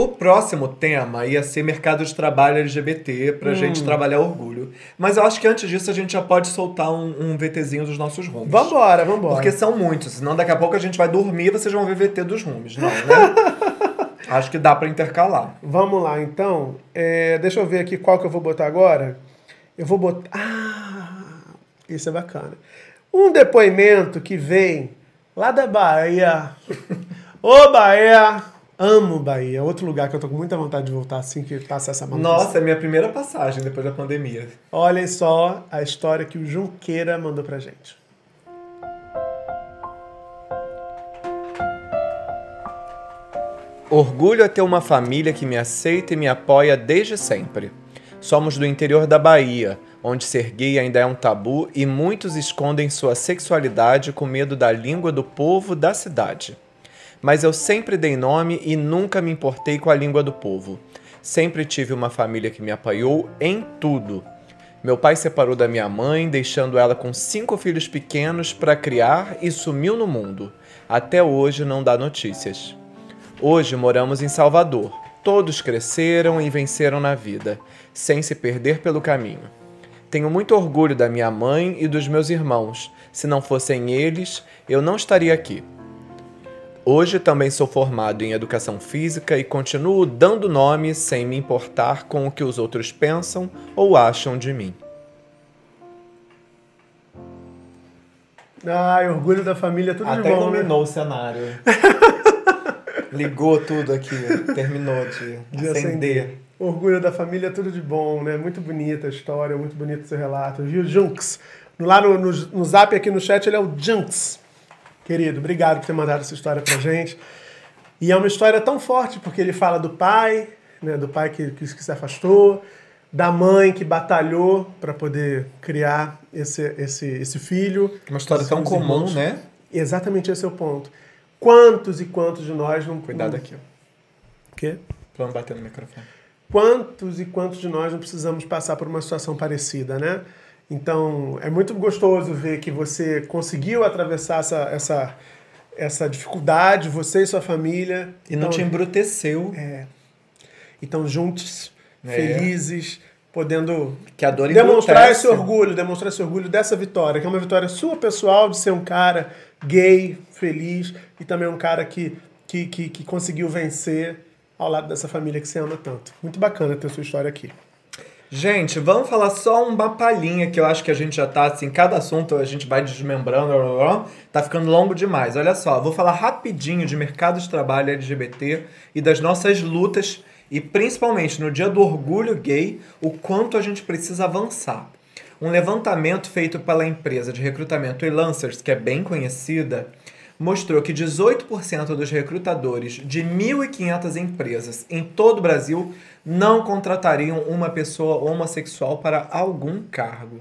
O próximo tema ia ser mercado de trabalho LGBT pra gente trabalhar orgulho. Mas eu acho que antes disso a gente já pode soltar um, um VTzinho dos nossos rumos. Vambora, vambora. Porque são muitos, senão daqui a pouco a gente vai dormir e vocês vão ver VT dos rumos. Não, né? acho que dá pra intercalar. Vamos lá, então. É, deixa eu ver aqui qual que eu vou botar agora. Eu vou botar. Ah, isso é bacana. Um depoimento que vem lá da Bahia. Ô, Bahia! Amo Bahia. Outro lugar que eu tô com muita vontade de voltar assim que passa essa maluquice. Nossa, é minha primeira passagem depois da pandemia. Olhem só a história que o Junqueira mandou pra gente. Orgulho é ter uma família que me aceita e me apoia desde sempre. Somos do interior da Bahia, onde ser gay ainda é um tabu e muitos escondem sua sexualidade com medo da língua do povo da cidade. Mas eu sempre dei nome e nunca me importei com a língua do povo. Sempre tive uma família que me apoiou em tudo. Meu pai separou da minha mãe, deixando ela com cinco filhos pequenos para criar e sumiu no mundo. Até hoje não dá notícias. Hoje moramos em Salvador. Todos cresceram e venceram na vida, sem se perder pelo caminho. Tenho muito orgulho da minha mãe e dos meus irmãos. Se não fossem eles, eu não estaria aqui. Hoje também sou formado em educação física e continuo dando nome sem me importar com o que os outros pensam ou acham de mim. Ai, orgulho da família, tudo de bom, né? o cenário. Ligou tudo aqui, terminou de, De acender. Orgulho da família, tudo de bom, né? Muito bonita a história, muito bonito o seu relato. Viu, Junks? Lá no, no, no zap aqui no chat ele é o Junks. Querido, obrigado por ter mandado essa história pra gente. E é uma história tão forte, porque ele fala do pai, né? Do pai que, que, se afastou, da mãe que batalhou para poder criar esse, esse, esse filho. Uma história tão comum, irmãos. né? Exatamente esse é o ponto. Quantos e quantos de nós não. Cuidado não- aqui. O quê? Não bater no microfone. quantos e quantos de nós não precisamos passar por uma situação parecida, né? Então, é muito gostoso ver que você conseguiu atravessar essa, essa, essa dificuldade, você e sua família. E não Então, te embruteceu. É. Então, juntos, É. felizes, podendo Que a dor demonstrar embrutece. esse orgulho, demonstrar esse orgulho dessa vitória, que é uma vitória sua pessoal de ser um cara gay, feliz e também um cara que, que, que, que conseguiu vencer ao lado dessa família que você ama tanto. Muito bacana ter sua história aqui. Gente, vamos falar só uma palhinha que eu acho que a gente já tá assim, cada assunto a gente vai desmembrando, blá, blá, blá, tá ficando longo demais. Olha só, vou falar rapidinho de mercado de trabalho LGBT e das nossas lutas e principalmente no dia do orgulho gay, o quanto a gente precisa avançar. Um levantamento feito pela empresa de recrutamento Lancers, que é bem conhecida, mostrou que 18% dos recrutadores de 1.500 empresas em todo o Brasil não contratariam uma pessoa homossexual para algum cargo.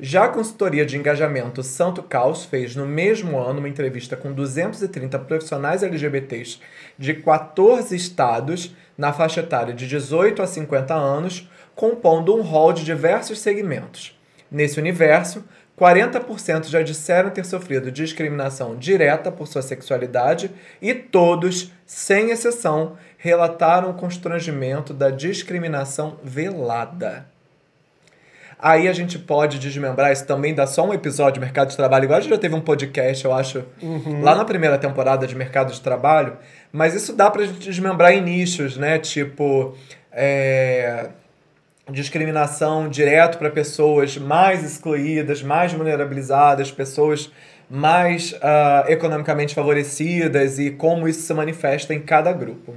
Já a consultoria de engajamento Santo Caos fez no mesmo ano uma entrevista com 230 profissionais LGBTs de 14 estados na faixa etária de 18 a 50 anos, compondo um rol de diversos segmentos. Nesse universo, 40% já disseram ter sofrido discriminação direta por sua sexualidade e todos, sem exceção, relataram o constrangimento da discriminação velada. Aí a gente pode desmembrar, isso também dá só um episódio de mercado de trabalho. Igual a gente já teve um podcast, eu acho, lá na primeira temporada de mercado de trabalho. Mas isso dá pra gente desmembrar em nichos, né? Tipo, é, discriminação direto para pessoas mais excluídas, mais vulnerabilizadas, pessoas mais ah, economicamente favorecidas e como isso se manifesta em cada grupo.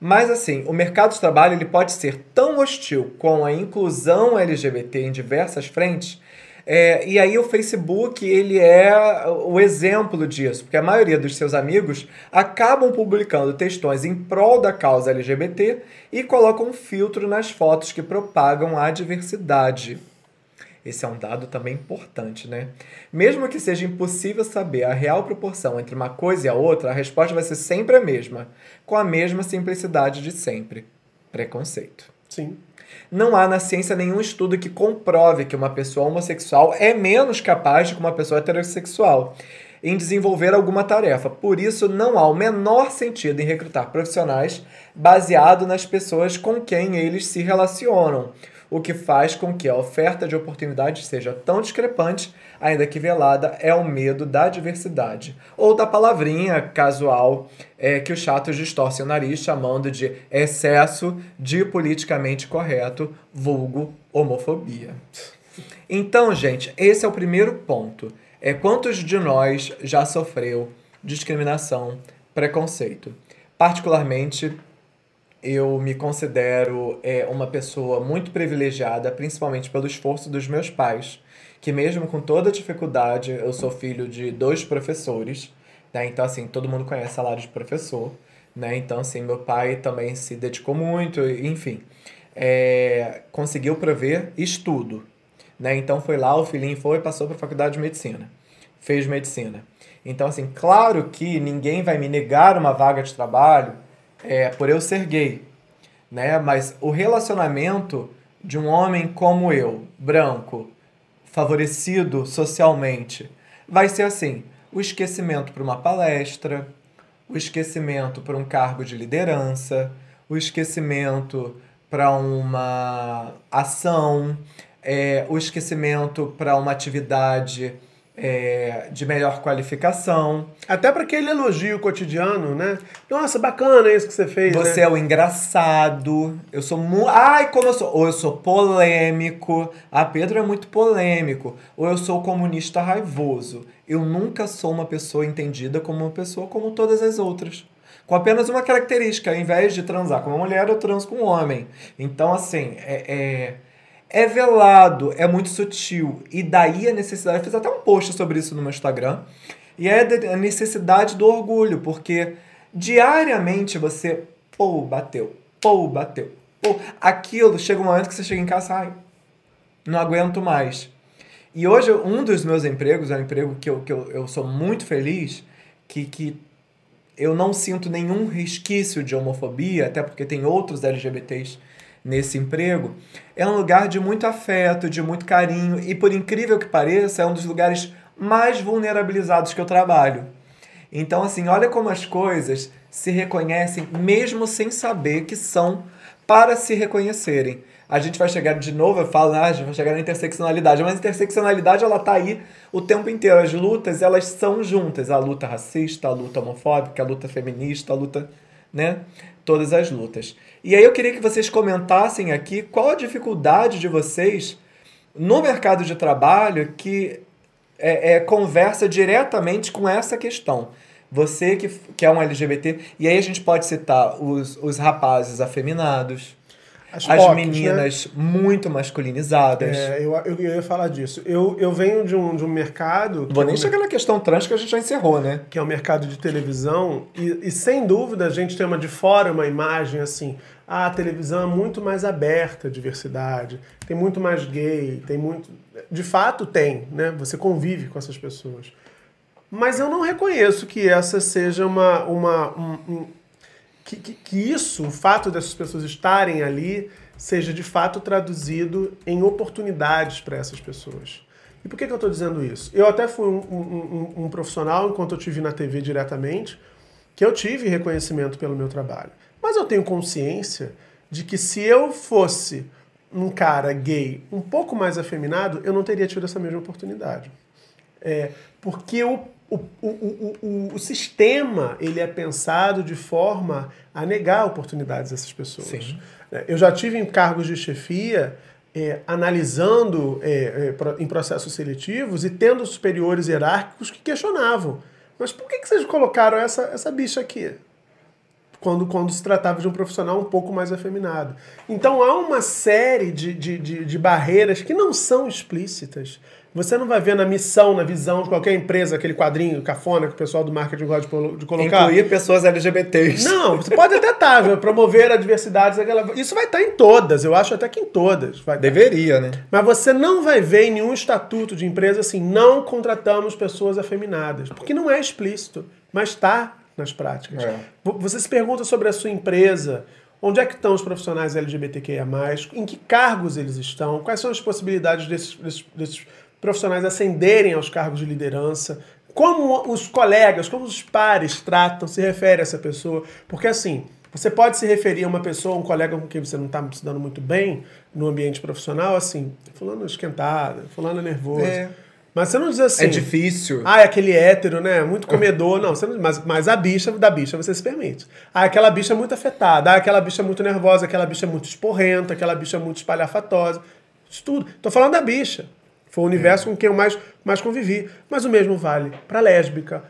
Mas assim, o mercado de trabalho ele pode ser tão hostil com a inclusão LGBT em diversas frentes, é, e aí o Facebook ele é o exemplo disso, porque a maioria dos seus amigos acabam publicando textões em prol da causa LGBT e colocam um filtro nas fotos que propagam a diversidade. Esse é um dado também importante, né? Mesmo que seja impossível saber a real proporção entre uma coisa e a outra, a resposta vai ser sempre a mesma, com a mesma simplicidade de sempre: preconceito. Sim. Não há na ciência nenhum estudo que comprove que uma pessoa homossexual é menos capaz do que uma pessoa heterossexual. em desenvolver alguma tarefa. Por isso, não há o menor sentido em recrutar profissionais baseado nas pessoas com quem eles se relacionam, o que faz com que a oferta de oportunidades seja tão discrepante, ainda que velada, é o medo da diversidade. Ou da palavrinha casual é, que os chatos distorcem o nariz chamando de excesso de politicamente correto, vulgo homofobia. Então, gente, esse é o primeiro ponto. É quantos de nós já sofreu discriminação, preconceito? Particularmente, eu me considero é, uma pessoa muito privilegiada, principalmente pelo esforço dos meus pais, que mesmo com toda dificuldade, eu sou filho de dois professores, né? Então, assim, todo mundo conhece salário de professor, né? Então, assim, meu pai também se dedicou muito, enfim. É, conseguiu prover estudo, né? Então foi lá, o filhinho foi e passou para a faculdade de medicina. Fez medicina. Então, assim, claro que ninguém vai me negar uma vaga de trabalho é, por eu ser gay, né? Mas o relacionamento de um homem como eu, branco, favorecido socialmente, vai ser assim: o esquecimento para uma palestra, o esquecimento para um cargo de liderança, o esquecimento para uma ação, é, o esquecimento para uma atividade é, de melhor qualificação. Até para aquele elogio cotidiano, né? Nossa, bacana isso que você fez. Você né? é o engraçado. Eu sou muito. Ai, como eu sou. Ou eu sou polêmico. Ah, Pedro é muito polêmico. Ou eu sou comunista raivoso. Eu nunca sou uma pessoa entendida como uma pessoa como todas as outras. Com apenas uma característica. Ao invés de transar com uma mulher, eu transo com um homem. Então, assim, é... é é velado, é muito sutil. E daí a necessidade. Eu fiz até um post sobre isso no meu Instagram. E é a necessidade do orgulho, porque diariamente você, pô, bateu, pô, bateu, pô. Aquilo chega um momento que você chega em casa, ai, não aguento mais. E hoje, um dos meus empregos, é um emprego que eu, que eu, eu sou muito feliz, que, que eu não sinto nenhum resquício de homofobia, até porque tem outros LGBTs nesse emprego, é um lugar de muito afeto, de muito carinho e, por incrível que pareça, é um dos lugares mais vulnerabilizados que eu trabalho. Então, assim, olha como as coisas se reconhecem mesmo sem saber que são para se reconhecerem. A gente vai chegar de novo, eu falo, ah, a gente vai chegar na interseccionalidade, mas a interseccionalidade ela tá aí o tempo inteiro. As lutas, elas são juntas. A luta racista, a luta homofóbica, a luta feminista, a luta, né? Todas as lutas. E aí eu queria que vocês comentassem aqui qual a dificuldade de vocês no mercado de trabalho que é, é, conversa diretamente com essa questão. Você que, que é um LGBT, e aí a gente pode citar os, os rapazes afeminados, as, as POCs, meninas né? muito masculinizadas. É, eu, eu, eu, ia falar disso. Eu, eu venho de um, de um mercado. Vou é nem um chegar na questão trans que a gente já encerrou, né? Que é o mercado de televisão. E, e sem dúvida a gente tem uma de fora uma imagem assim. Ah, a televisão é muito mais aberta à diversidade, tem muito mais gay, tem muito. De fato tem, né? Você convive com essas pessoas. Mas eu não reconheço que essa seja uma, uma, um, que, que, que isso, o fato dessas pessoas estarem ali, seja de fato traduzido em oportunidades para essas pessoas. E por que, que eu estou dizendo isso? Eu até fui um, um, um, um, profissional, enquanto eu tive na TV diretamente, que eu tive reconhecimento pelo meu trabalho. Mas eu tenho consciência de que se eu fosse um cara gay um pouco mais afeminado, eu não teria tido essa mesma oportunidade. É, porque o o, o, o, o, sistema ele é pensado de forma a negar oportunidades a essas pessoas. Sim. É, eu já tive em cargos de chefia é, analisando é, é, em processos seletivos e tendo superiores hierárquicos que questionavam. Mas por que, que vocês colocaram essa, essa bicha aqui? Quando, quando se tratava de um profissional um pouco mais afeminado. Então há uma série de, de, de, de barreiras que não são explícitas, você não vai ver na missão, na visão de qualquer empresa, aquele quadrinho cafona que o pessoal do marketing gosta de colocar. Incluir pessoas LGBTs. Não, você pode até estar, tá, promover a diversidade. Isso vai estar em todas, eu acho até que em todas. Vai Deveria, né? Mas você não vai ver em nenhum estatuto de empresa assim, não contratamos pessoas afeminadas. Porque não é explícito, mas está nas práticas. É. Você se pergunta sobre a sua empresa, onde é que estão os profissionais LGBTQIA+, em que cargos eles estão, quais são as possibilidades desses, desses, desses profissionais ascenderem aos cargos de liderança, como os colegas, como os pares tratam, se refere a essa pessoa. Porque assim, você pode se referir a uma pessoa, um colega com quem você não está se dando muito bem no ambiente profissional, assim, fulano esquentado, fulano nervoso. É. Mas você não diz assim. É difícil. Ah, é aquele hétero, né? Muito comedor. Não, você não, mas, mas a bicha da bicha você se permite. Ah, aquela bicha é muito afetada. Ah, aquela bicha é muito nervosa. Aquela bicha é muito esporrenta. Aquela bicha é muito espalhafatosa. Isso tudo. Tô falando da bicha. Foi o universo é. com quem eu mais, mais convivi. Mas o mesmo vale para lésbica.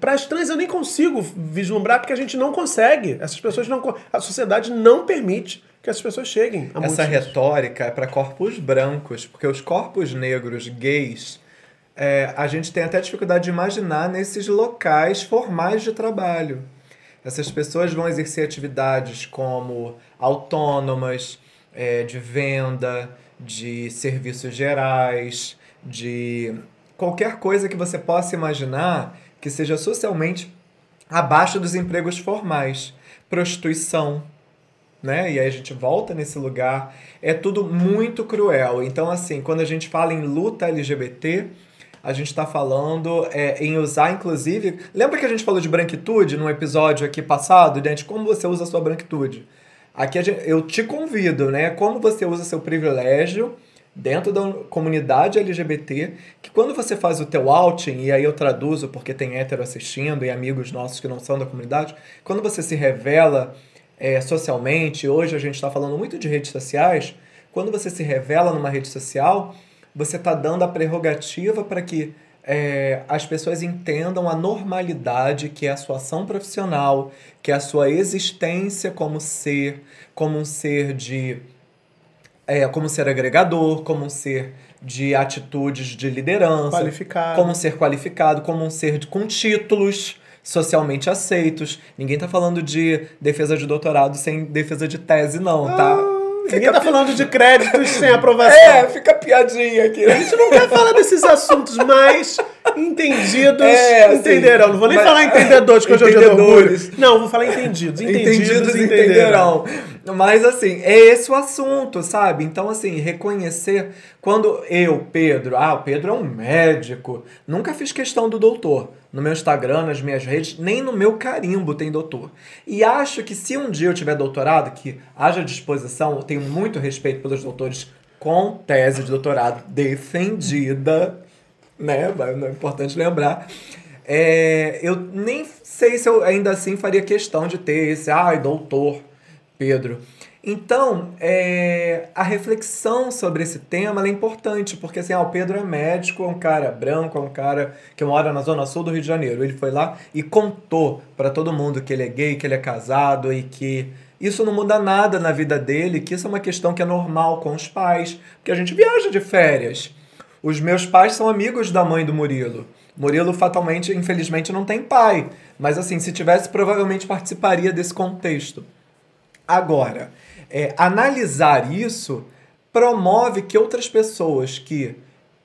Para as trans eu nem consigo vislumbrar porque a gente não consegue. Essas pessoas não. A sociedade não permite que essas pessoas cheguem. A Essa retórica é para corpos brancos, porque os corpos negros gays é, a gente tem até dificuldade de imaginar nesses locais formais de trabalho. Essas pessoas vão exercer atividades como autônomas, é, de venda, de serviços gerais, de qualquer coisa que você possa imaginar que seja socialmente abaixo dos empregos formais. Prostituição, né? E aí a gente volta nesse lugar. É tudo muito cruel. Então, assim, quando a gente fala em luta LGBT, a gente está falando é, em usar, inclusive. Lembra que a gente falou de branquitude num episódio aqui passado, gente? Como você usa a sua branquitude? Aqui gente, eu te convido, né? Como você usa seu privilégio dentro da comunidade LGBT, que quando você faz o teu outing, e aí eu traduzo porque tem hétero assistindo e amigos nossos que não são da comunidade, quando você se revela é, socialmente, hoje a gente está falando muito de redes sociais, quando você se revela numa rede social, você está dando a prerrogativa para que é, as pessoas entendam a normalidade que é a sua ação profissional, que é a sua existência como ser, como um ser de. É, como ser agregador, como um ser de atitudes de liderança, qualificado. como um ser qualificado, como um ser de, com títulos socialmente aceitos. Ninguém está falando de defesa de doutorado sem defesa de tese, não, tá? Ah. Ninguém tá falando de créditos sem aprovação. É, fica piadinha aqui. A gente não quer falar desses assuntos mais entendidos é, assim, entenderão. Não vou nem mas, falar entendedores, que hoje é dia do orgulho. Não, vou falar entendidos. Entendidos, entendidos entenderão. entenderão. Mas assim, é esse o assunto, sabe? Então, assim, reconhecer. Quando eu, Pedro, ah, o Pedro é um médico, nunca fiz questão do doutor. No meu Instagram, nas minhas redes, nem no meu carimbo tem doutor. E acho que se um dia eu tiver doutorado, que haja disposição, eu tenho muito respeito pelos doutores com tese de doutorado defendida, né? É importante lembrar. É, eu nem sei se eu ainda assim faria questão de ter esse, ai, doutor Pedro. Então, é, a reflexão sobre esse tema é importante, porque assim, ah, o Pedro é médico, é um cara branco, é um cara que mora na zona sul do Rio de Janeiro. Ele foi lá e contou para todo mundo que ele é gay, que ele é casado e que isso não muda nada na vida dele, que isso é uma questão que é normal com os pais, porque a gente viaja de férias. Os meus pais são amigos da mãe do Murilo. Murilo fatalmente, infelizmente, não tem pai, mas assim, se tivesse, provavelmente participaria desse contexto. Agora, é, analisar isso promove que outras pessoas que,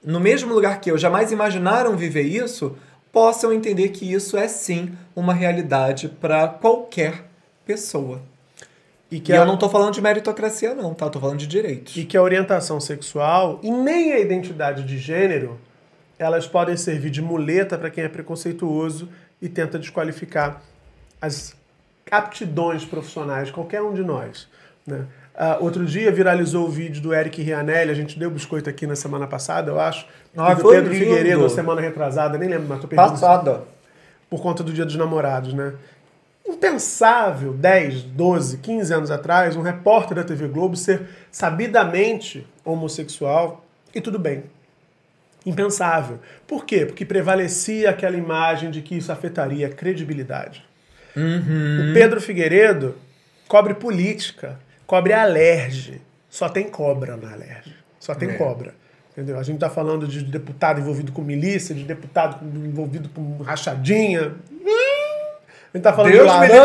no mesmo lugar que eu, jamais imaginaram viver isso, possam entender que isso é sim uma realidade para qualquer pessoa. E, que e a... eu não estou falando de meritocracia, não, tá? Estou falando de direitos. E que a orientação sexual e nem a identidade de gênero elas podem servir de muleta para quem é preconceituoso e tenta desqualificar as aptidões profissionais de qualquer um de nós. Né? Uh, outro dia viralizou o vídeo do Eric Rianelli, a gente deu biscoito aqui na semana passada, eu acho. Ah, do Pedro lindo. Figueiredo, na semana retrasada, nem lembro, mas tô perdendo. Passada. Por conta do Dia dos Namorados, né? Impensável, 10, 12, 15 anos atrás, um repórter da TV Globo ser sabidamente homossexual e tudo bem. Impensável. Por quê? Porque prevalecia aquela imagem de que isso afetaria a credibilidade. Uhum. O Pedro Figueiredo cobre política, cobre alerge. Só tem cobra na alerge. Só tem é. cobra. Entendeu? A gente está falando de deputado envolvido com milícia, de deputado envolvido com rachadinha. A gente tá falando Deus de laranja.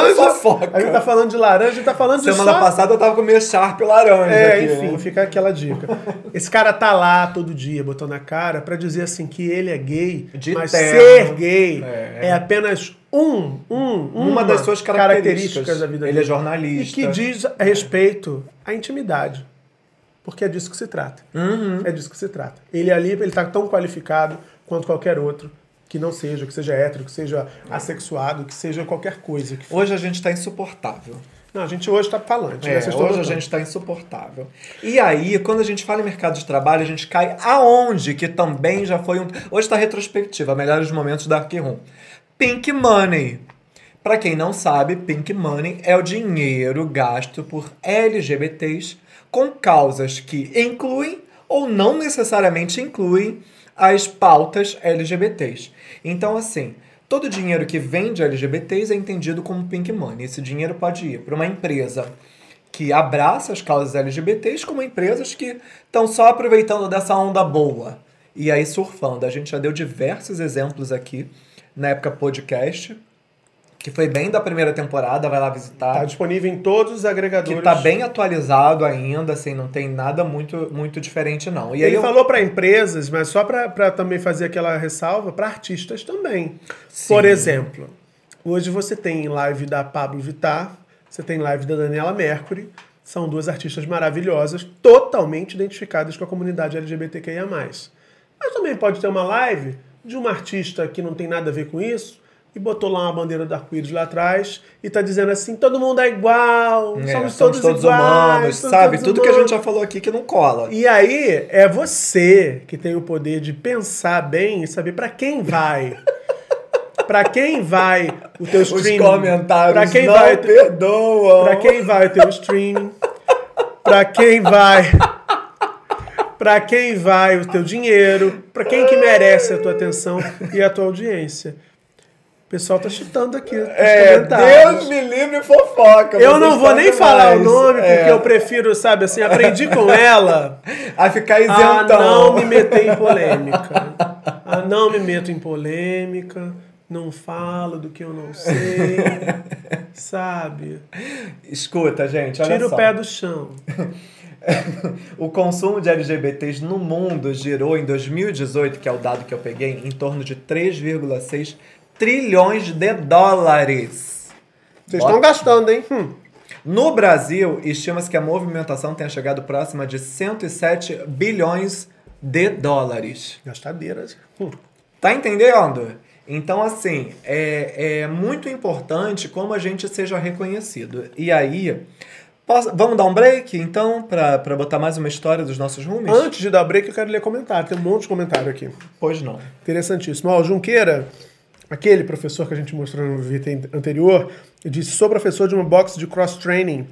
A gente tá falando de laranja, a gente tá falando Semana de Semana passada eu tava com meio Sharp laranja. É, aqui, enfim, né? fica aquela dica. Esse cara tá lá todo dia, botando a cara, para dizer assim que ele é gay, de mas terno. ser gay é. é, apenas um, um, uma, uma das suas características, características da vida dele. Ele é jornalista. E que diz a respeito à intimidade. Porque é disso que se trata. Uhum. É disso que se trata. Ele ali, ele tá tão qualificado quanto qualquer outro que não seja, que seja hétero, que seja assexuado, que seja qualquer coisa. Hoje a gente tá insuportável. Não, a gente hoje tá falante, né? É, hoje a gente está insuportável. E aí, quando a gente fala em mercado de trabalho, a gente cai aonde que também já foi um. Hoje está retrospectiva, melhores momentos da Arquirum. Pink Money. Para quem não sabe, Pink Money é o dinheiro gasto por LGBTs com causas que incluem ou não necessariamente incluem as pautas LGBTs. Então, assim, todo dinheiro que vem de LGBTs é entendido como Pink Money. Esse dinheiro pode ir para uma empresa que abraça as causas LGBTs, como empresas que estão só aproveitando dessa onda boa e aí surfando. A gente já deu diversos exemplos aqui na época podcast, que foi bem da primeira temporada, vai lá visitar Tá disponível em todos os agregadores. que tá bem atualizado ainda, assim, não tem nada muito, muito diferente, não. E aí Ele eu- falou para empresas, mas só para também fazer aquela ressalva, para artistas também. Sim. Por exemplo, hoje você tem live da Pablo Vittar, você tem live da Daniela Mercury, são duas artistas maravilhosas, totalmente identificadas com a comunidade LGBTQIA+. Mas também pode ter uma live de uma artista que não tem nada a ver com isso, e botou lá uma bandeira do arco-íris lá atrás, e tá dizendo assim, todo mundo é igual, É, somos, todos, iguais, humanos, somos sabe? todos Tudo que a humanos. gente já falou aqui que não cola. E aí, é você que tem o poder de pensar bem e saber pra quem vai. Pra quem vai o teu Os streaming. comentários Pra quem não vai, perdoam. pra quem vai o teu streaming. Pra quem vai. Pra quem vai o teu dinheiro. Pra quem que merece a tua atenção e a tua audiência. O pessoal tá chutando aqui. É. Deus me livre fofoca. Eu não vou nem falar o nome, porque É. eu prefiro, sabe assim, aprendi com ela. A ficar A isentão. não me meter em polêmica. A não me meto em polêmica. Não falo do que eu não sei. Sabe? Escuta, gente, olha Tira só. o pé do chão. O consumo de LGBTs no mundo girou em 2018, que é o dado que eu peguei, em torno de 3,6 trilhões de dólares. Vocês estão gastando, hein? Hum. No Brasil, estima-se que a movimentação tenha chegado próxima de 107 bilhões de dólares. Gastadeiras. Hum. Tá entendendo? Então, assim, é, é muito importante como a gente seja reconhecido. E aí, posso- vamos dar um break, então, pra, pra botar mais uma história dos nossos rumes? Antes de dar break, eu quero ler comentário. Tem um monte de comentário aqui. Pois não. Interessantíssimo. Ó, o Junqueira, aquele professor que a gente mostrou no vídeo anterior, disse: sou professor de uma box de cross-training,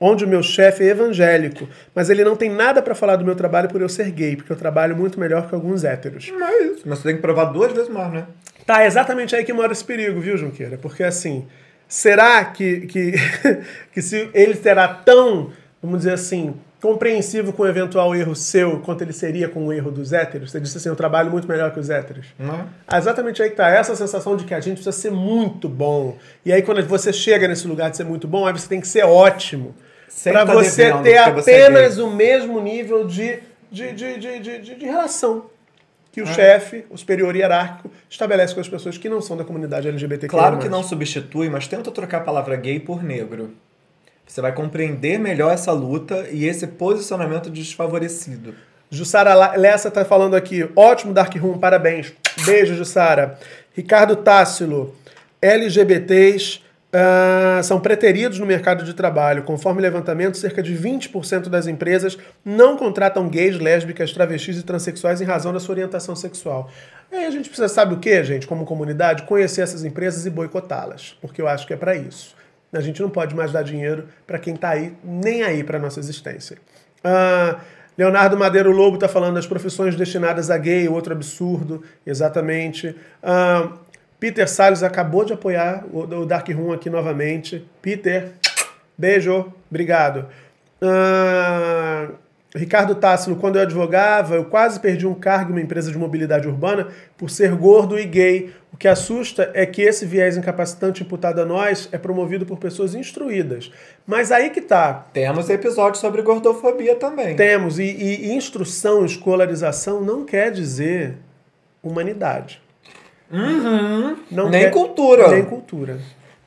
onde o meu chefe é evangélico, mas ele não tem nada pra falar do meu trabalho por eu ser gay, porque eu trabalho muito melhor que alguns héteros. Não é isso. Mas você tem que provar duas vezes mais, né? Tá, é exatamente aí que mora esse perigo, viu, Junqueira? Porque assim, será que, que, que se ele será tão, vamos dizer assim, compreensivo com o eventual erro seu quanto ele seria com o erro dos héteros? Você disse assim, eu trabalho muito melhor que os héteros. É? Ah, Exatamente aí que tá essa sensação de que a gente precisa ser muito bom. E aí quando você chega nesse lugar de ser muito bom, aí você tem que ser ótimo. Pra tá você ter você é apenas gay. o mesmo nível de, de, de, de, de- de relação que o É. chefe, o superior hierárquico, estabelece com as pessoas que não são da comunidade LGBTQ+. Claro que não substitui, mas tenta trocar a palavra gay por negro. Você vai compreender melhor essa luta e esse posicionamento desfavorecido. Jussara Lessa tá falando aqui. Ótimo Dark Room, parabéns. Beijo, Jussara. Ricardo Tássilo. LGBTs ah, são preteridos no mercado de trabalho. Conforme levantamento, cerca de 20% das empresas não contratam gays, lésbicas, travestis e transexuais em razão da sua orientação sexual. Aí a gente precisa, sabe o que, gente, como comunidade? Conhecer essas empresas e boicotá-las. Porque eu acho que é para isso. A gente não pode mais dar dinheiro para quem tá aí, nem aí para nossa existência. Ah, Leonardo Madeiro Lobo está falando das profissões destinadas a gay, outro absurdo, exatamente. Ah, Peter Salles acabou de apoiar o, o Dark Room aqui novamente. Peter, beijo, obrigado. Ah, Ricardo Tássilo, quando eu advogava, eu quase perdi um cargo em uma empresa de mobilidade urbana por ser gordo e gay. O que assusta é que esse viés incapacitante imputado a nós é promovido por pessoas instruídas. Mas aí que tá. Temos episódio sobre gordofobia também. Temos, e- e instrução, escolarização não quer dizer humanidade. Não Nem quer- cultura. Nem cultura.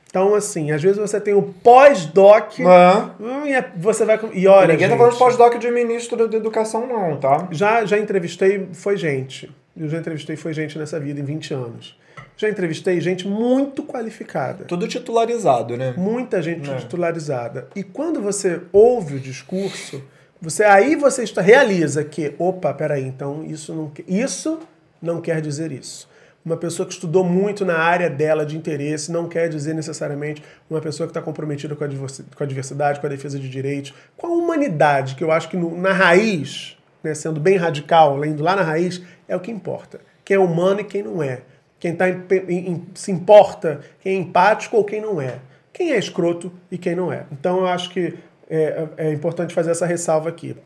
Então, assim, às vezes você tem o pós-doc, Ah. hum, e é- você vai. E olha. Ninguém tá gente, falando de pós-doc de ministro da educação, não, tá? já, já entrevistei, foi gente. eu já entrevistei foi gente nessa vida em 20 anos. Já entrevistei gente muito qualificada. Tudo titularizado, né? Muita gente é. titularizada. E quando você ouve o discurso, você aí você está, realiza que, opa, peraí, então isso não, isso não quer dizer isso. Uma pessoa que estudou muito na área dela de interesse não quer dizer necessariamente uma pessoa que está comprometida com a diversidade, com a defesa de direitos, com a humanidade, que eu acho que no, na raiz, né, sendo bem radical, indo lá na raiz, é o que importa. Quem é humano e quem não é. Quem tá em, em, se importa, quem é empático ou quem não é. Quem é escroto e quem não é. Então eu acho que é, é importante fazer essa ressalva aqui.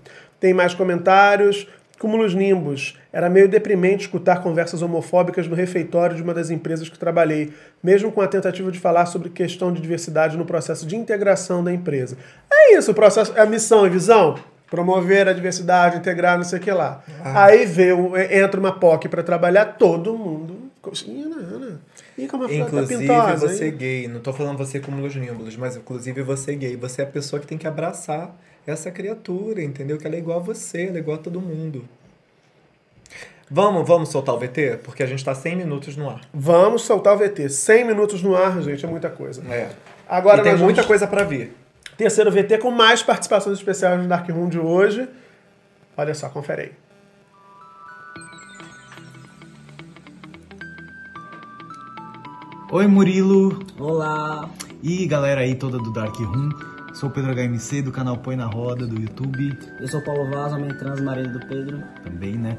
Tem mais comentários. Cúmulos Nimbus. Era meio deprimente escutar conversas homofóbicas no refeitório de uma das empresas que trabalhei, mesmo com a tentativa de falar sobre questão de diversidade no processo de integração da empresa. É isso, o processo, é a missão e visão. Promover a diversidade, integrar, não sei o que lá. Ah. Aí veio, entra uma POC para trabalhar, todo mundo. Como inclusive você gay, não tô falando você como os nímbulos, mas inclusive você gay, você é a pessoa que tem que abraçar essa criatura, entendeu? Que ela é igual a você, ela é igual a todo mundo. Vamos, vamos soltar o VT? Porque a gente está 100 minutos no ar. Vamos soltar o VT. 100 minutos no ar, gente, é muita coisa. É. Agora e tem muita coisa para vir. Terceiro VT com mais participações especiais no Dark Room de hoje. Olha só, confere aí. Oi Murilo. Olá. E galera aí toda do Dark Room. Sou o Pedro HMC do canal Põe na Roda do YouTube. Eu sou o Paulo Vaz, homem trans, marido do Pedro. Também, né?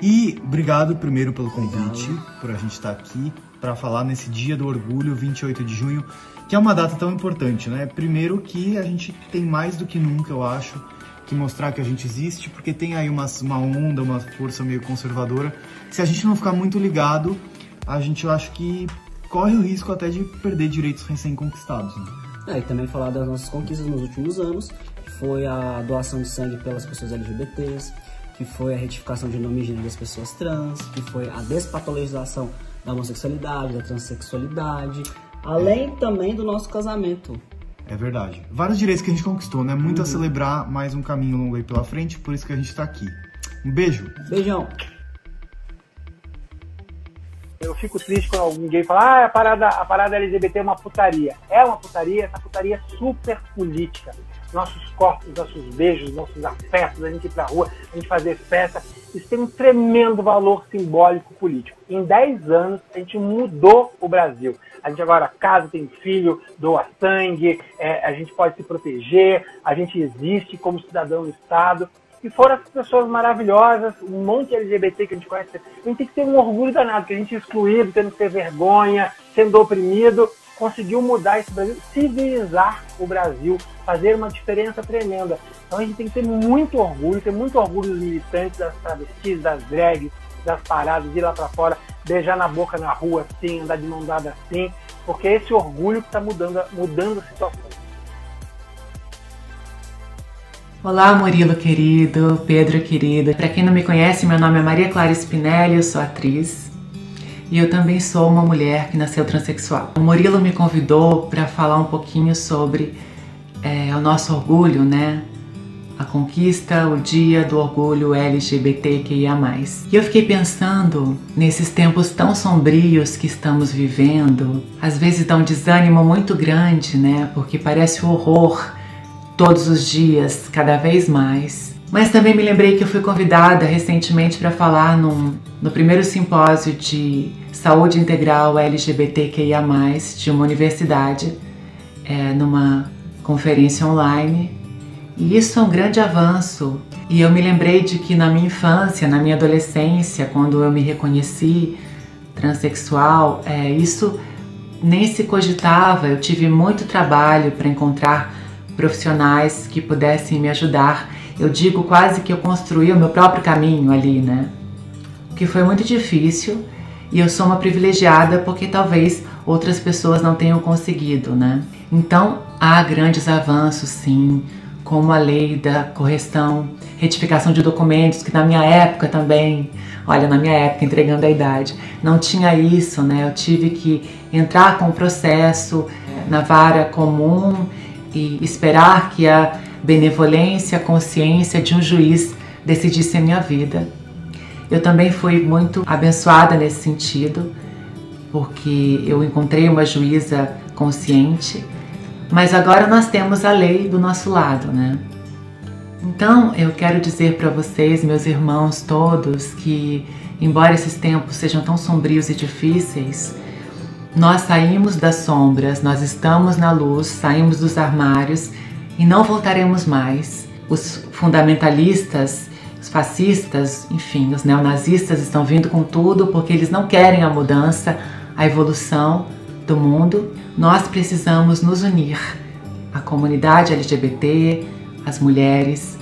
E obrigado primeiro pelo convite, obrigado. por a gente estar aqui para falar nesse Dia do Orgulho, 28 de junho, que é uma data tão importante, né? Primeiro que a gente tem mais do que nunca, eu acho, que mostrar que a gente existe, porque tem aí uma, uma onda, uma força meio conservadora. Se a gente não ficar muito ligado, a gente eu acho que corre o risco até de perder direitos recém-conquistados. Né? É, e também falar das nossas conquistas nos últimos anos, que foi a doação de sangue pelas pessoas LGBTs, que foi a retificação de nome e gênero das pessoas trans, que foi a despatologização da homossexualidade, da transexualidade, além também do nosso casamento. É verdade. Vários direitos que a gente conquistou, né? Muito uhum. a celebrar, mais um caminho longo aí pela frente, por isso que a gente tá aqui. Um beijo. Beijão. Eu fico triste quando alguém fala, ah, a parada, a parada LGBT é uma putaria. É uma putaria, essa putaria é super política. Nossos corpos, nossos beijos, nossos afetos, a gente ir pra rua, a gente fazer festa, isso tem um tremendo valor simbólico político. Em 10 anos, a gente mudou o Brasil. A gente agora casa, tem filho, doa sangue, é, a gente pode se proteger, a gente existe como cidadão do Estado e foram essas pessoas maravilhosas, um monte de LGBT que a gente conhece. A gente tem que ter um orgulho danado, que a gente é excluído, tendo que ter vergonha, sendo oprimido, conseguiu mudar esse Brasil, civilizar o Brasil, fazer uma diferença tremenda. Então a gente tem que ter muito orgulho, ter muito orgulho dos militantes, das travestis, das drags, das paradas, ir lá para fora, beijar na boca na rua assim, andar de mão dada assim, porque é esse orgulho que está mudando, mudando a situação. Olá, Murilo querido, Pedro querido. Para quem não me conhece, meu nome é Maria Clara Spinelli, eu sou atriz e eu também sou uma mulher que nasceu transexual. O Murilo me convidou para falar um pouquinho sobre é, o nosso orgulho, né? A conquista, o dia do orgulho LGBTQIA. E eu fiquei pensando nesses tempos tão sombrios que estamos vivendo, às vezes dá um desânimo muito grande, né? Porque parece o horror todos os dias, cada vez mais. Mas também me lembrei que eu fui convidada recentemente para falar num, no primeiro simpósio de saúde integral LGBTQIA, de uma universidade, é, numa conferência online. E isso é um grande avanço. E eu me lembrei de que na minha infância, na minha adolescência, quando eu me reconheci transexual, é, isso nem se cogitava. Eu tive muito trabalho para encontrar profissionais que pudessem me ajudar. Eu digo quase que eu construí o meu próprio caminho ali, né? O que foi muito difícil e eu sou uma privilegiada porque talvez outras pessoas não tenham conseguido, né? Então há grandes avanços, sim, como a lei da correção, retificação de documentos, que na minha época também, olha, na minha época, entregando a idade, não tinha isso, né? Eu tive que entrar com o processo na vara comum e esperar que a benevolência, a consciência de um juiz decidisse a minha vida. Eu também fui muito abençoada nesse sentido, porque eu encontrei uma juíza consciente, mas agora nós temos a lei do nosso lado, né? Então, eu quero dizer para vocês, meus irmãos todos, que embora esses tempos sejam tão sombrios e difíceis, nós saímos das sombras, nós estamos na luz, saímos dos armários e não voltaremos mais. Os fundamentalistas, os fascistas, enfim, os neonazistas estão vindo com tudo porque eles não querem a mudança, a evolução do mundo. Nós precisamos nos unir. A comunidade LGBT, as mulheres,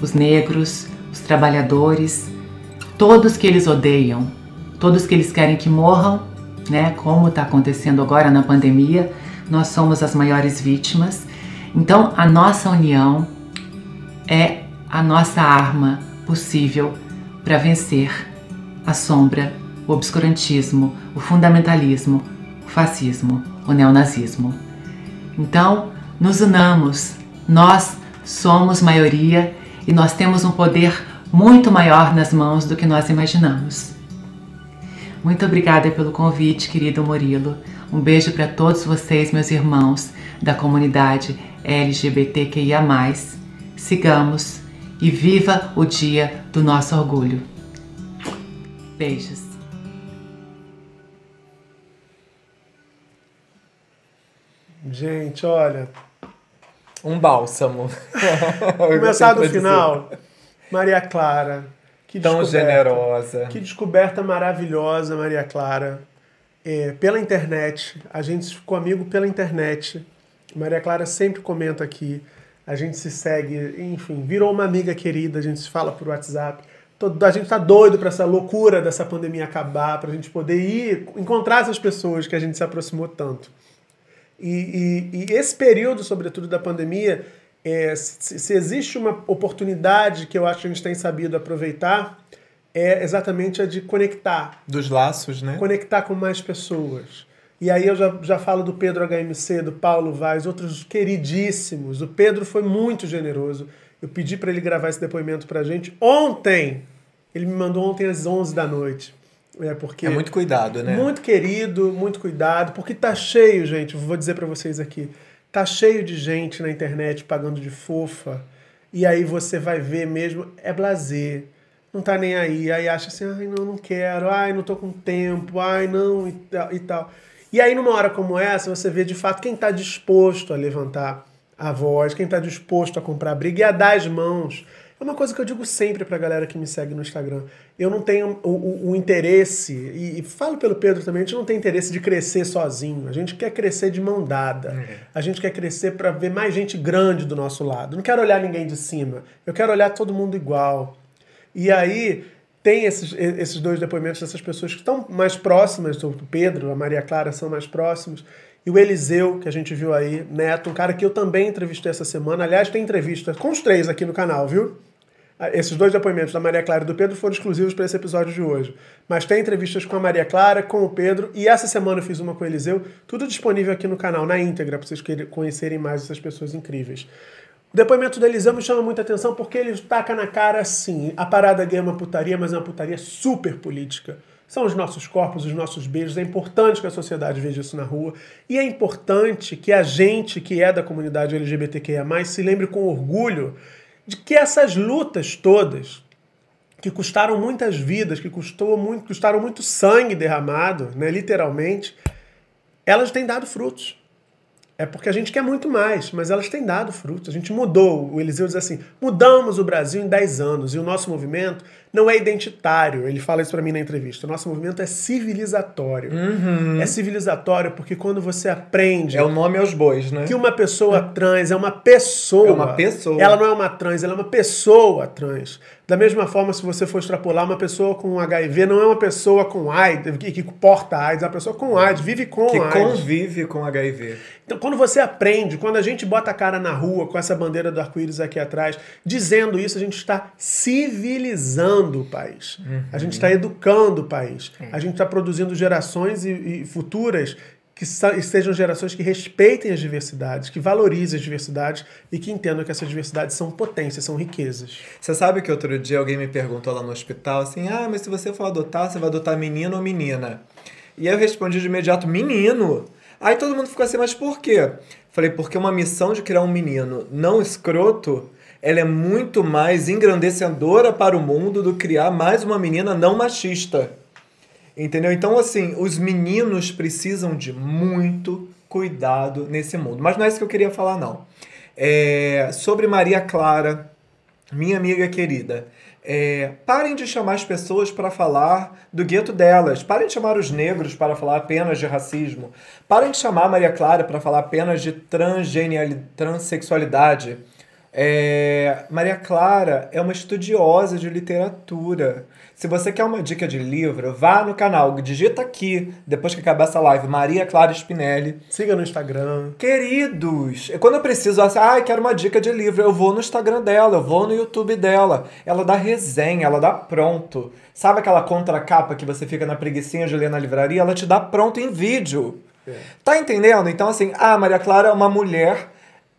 os negros, os trabalhadores, todos que eles odeiam, todos que eles querem que morram, né? Como está acontecendo agora na pandemia, nós somos as maiores vítimas. Então, a nossa união é a nossa arma possível para vencer a sombra, o obscurantismo, o fundamentalismo, o fascismo, o neonazismo. Então, nos unamos. Nós somos maioria e nós temos um poder muito maior nas mãos do que nós imaginamos. Muito obrigada pelo convite, querido Murilo. Um beijo para todos vocês, meus irmãos da comunidade LGBTQIA. Sigamos e viva o dia do nosso orgulho. Beijos. Gente, olha. Um bálsamo. Começar do final. Maria Clara. Que Tão generosa. Que descoberta maravilhosa, Maria Clara. É, pela internet. A gente ficou amigo pela internet. Maria Clara sempre comenta aqui. A gente se segue, enfim, virou uma amiga querida, a gente se fala por WhatsApp. Todo- A gente tá doido para essa loucura dessa pandemia acabar, para a gente poder ir encontrar essas pessoas que a gente se aproximou tanto. E, e- e esse período, sobretudo da pandemia, é, se, se existe uma oportunidade que eu acho que a gente tem sabido aproveitar, é exatamente a de conectar, Dos laços, né? conectar com mais pessoas. E aí eu já, já falo do Pedro HMC, do Paulo Vaz, outros queridíssimos. O Pedro foi muito generoso. Eu pedi para ele gravar esse depoimento pra gente ontem. Ele me mandou ontem às 11 da noite. É porque É muito cuidado, né? muito querido, muito cuidado, porque tá cheio, gente, vou dizer pra vocês aqui, tá cheio de gente na internet pagando de fofa, e aí você vai ver mesmo, é blazer, não tá nem aí, aí acha assim, ai não, não quero, ai não tô com tempo, ai não, e tal. E, aí numa hora como essa, você vê de fato quem tá disposto a levantar a voz, quem tá disposto a comprar briga e a dar as mãos. É uma coisa que eu digo sempre pra galera que me segue no Instagram. Eu não tenho o, o- o interesse, e, e falo pelo Pedro também, a gente não tem interesse de crescer sozinho. A gente quer crescer de mão dada. A gente quer crescer para ver mais gente grande do nosso lado. Não quero olhar ninguém de cima. Eu quero olhar todo mundo igual. E aí tem esses, esses dois depoimentos dessas pessoas que estão mais próximas, o Pedro, a Maria Clara são mais próximos. E o Eliseu, que a gente viu aí, Neto, um cara que eu também entrevistei essa semana. Aliás, tem entrevista com os três aqui no canal, viu? Ah, Esses dois depoimentos da Maria Clara e do Pedro foram exclusivos para esse episódio de hoje. Mas tem entrevistas com a Maria Clara, com o Pedro, e essa semana eu fiz uma com o Eliseu, tudo disponível aqui no canal, na íntegra, para vocês conhecerem mais essas pessoas incríveis. O depoimento do Eliseu me chama muita atenção porque ele taca na cara assim: a parada gay é uma putaria, mas é uma putaria super política. São os nossos corpos, os nossos beijos. É importante que a sociedade veja isso na rua. E é importante que a gente que é da comunidade LGBTQIA, se lembre com orgulho de que essas lutas todas, que custaram muitas vidas, que custou muito, custaram muito sangue derramado, né, literalmente, elas têm dado frutos. É porque a gente quer muito mais, mas elas têm dado frutos. A gente mudou. O Eliseu diz assim: mudamos o Brasil em 10 anos e o nosso movimento não é identitário. Ele fala isso para mim na entrevista. O nosso movimento é civilizatório. É civilizatório porque quando você aprende É o nome aos bois, né? que uma pessoa trans é uma pessoa. É uma pessoa. Ela não é uma trans, ela é uma pessoa trans. Da mesma forma, se você for extrapolar, uma pessoa com HIV não é uma pessoa com AIDS, que, que porta AIDS, é uma pessoa com AIDS, vive com Que AIDS. convive com HIV. Então, quando você aprende, quando a gente bota a cara na rua com essa bandeira do arco-íris aqui atrás, dizendo isso, a gente está civilizando o país. A gente está educando o país. A gente está produzindo gerações e, e futuras que sejam gerações que respeitem as diversidades, que valorizem as diversidades e que entendam que essas diversidades são potências, são riquezas. Você sabe que outro dia alguém me perguntou lá no hospital assim: ah, mas se você for adotar, você vai adotar menino ou menina? E aí eu respondi de imediato: menino. Aí todo mundo ficou assim: mas por quê? Falei: porque uma missão de criar um menino não escroto. Ela é muito mais engrandecedora para o mundo do criar mais uma menina não machista. Entendeu? Então, assim, os meninos precisam de muito cuidado nesse mundo. Mas não é isso que eu queria falar, não. É, sobre Maria Clara, minha amiga querida, é, parem de chamar as pessoas para falar do gueto delas. Parem de chamar os negros para falar apenas de racismo. Parem de chamar Maria Clara para falar apenas de transexualidade. É, Maria Clara é uma estudiosa de literatura. Se você quer uma dica de livro, vá no canal, digita aqui, depois que acabar essa live, Maria Clara Spinelli. Siga no Instagram. Queridos, quando eu preciso, assim, ah, quero uma dica de livro, eu vou no Instagram dela, eu vou no YouTube dela. Ela dá resenha, ela dá pronto. Sabe aquela contracapa que você fica na preguiçinha de ler na livraria? Ela te dá pronto em vídeo. Tá entendendo? Então, assim, ah, Maria Clara é uma mulher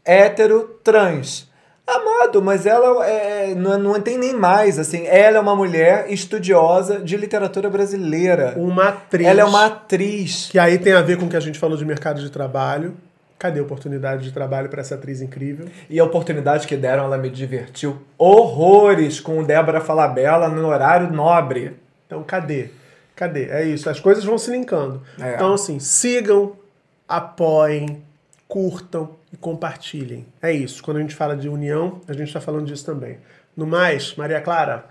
hétero trans. Amado, mas ela é, não, não tem nem mais, assim. Ela é uma mulher estudiosa de literatura brasileira. Uma atriz. Ela é uma atriz. Que aí tem a ver com o que a gente falou de mercado de trabalho. Cadê a oportunidade de trabalho para essa atriz incrível? E a oportunidade que deram, ela me divertiu horrores com o Débora Falabella no horário nobre. Então, cadê? Cadê? É isso. As coisas vão se linkando. É. Então, assim, sigam, apoiem, curtam e compartilhem. É isso. Quando a gente fala de união, a gente está falando disso também. No mais, Maria Clara,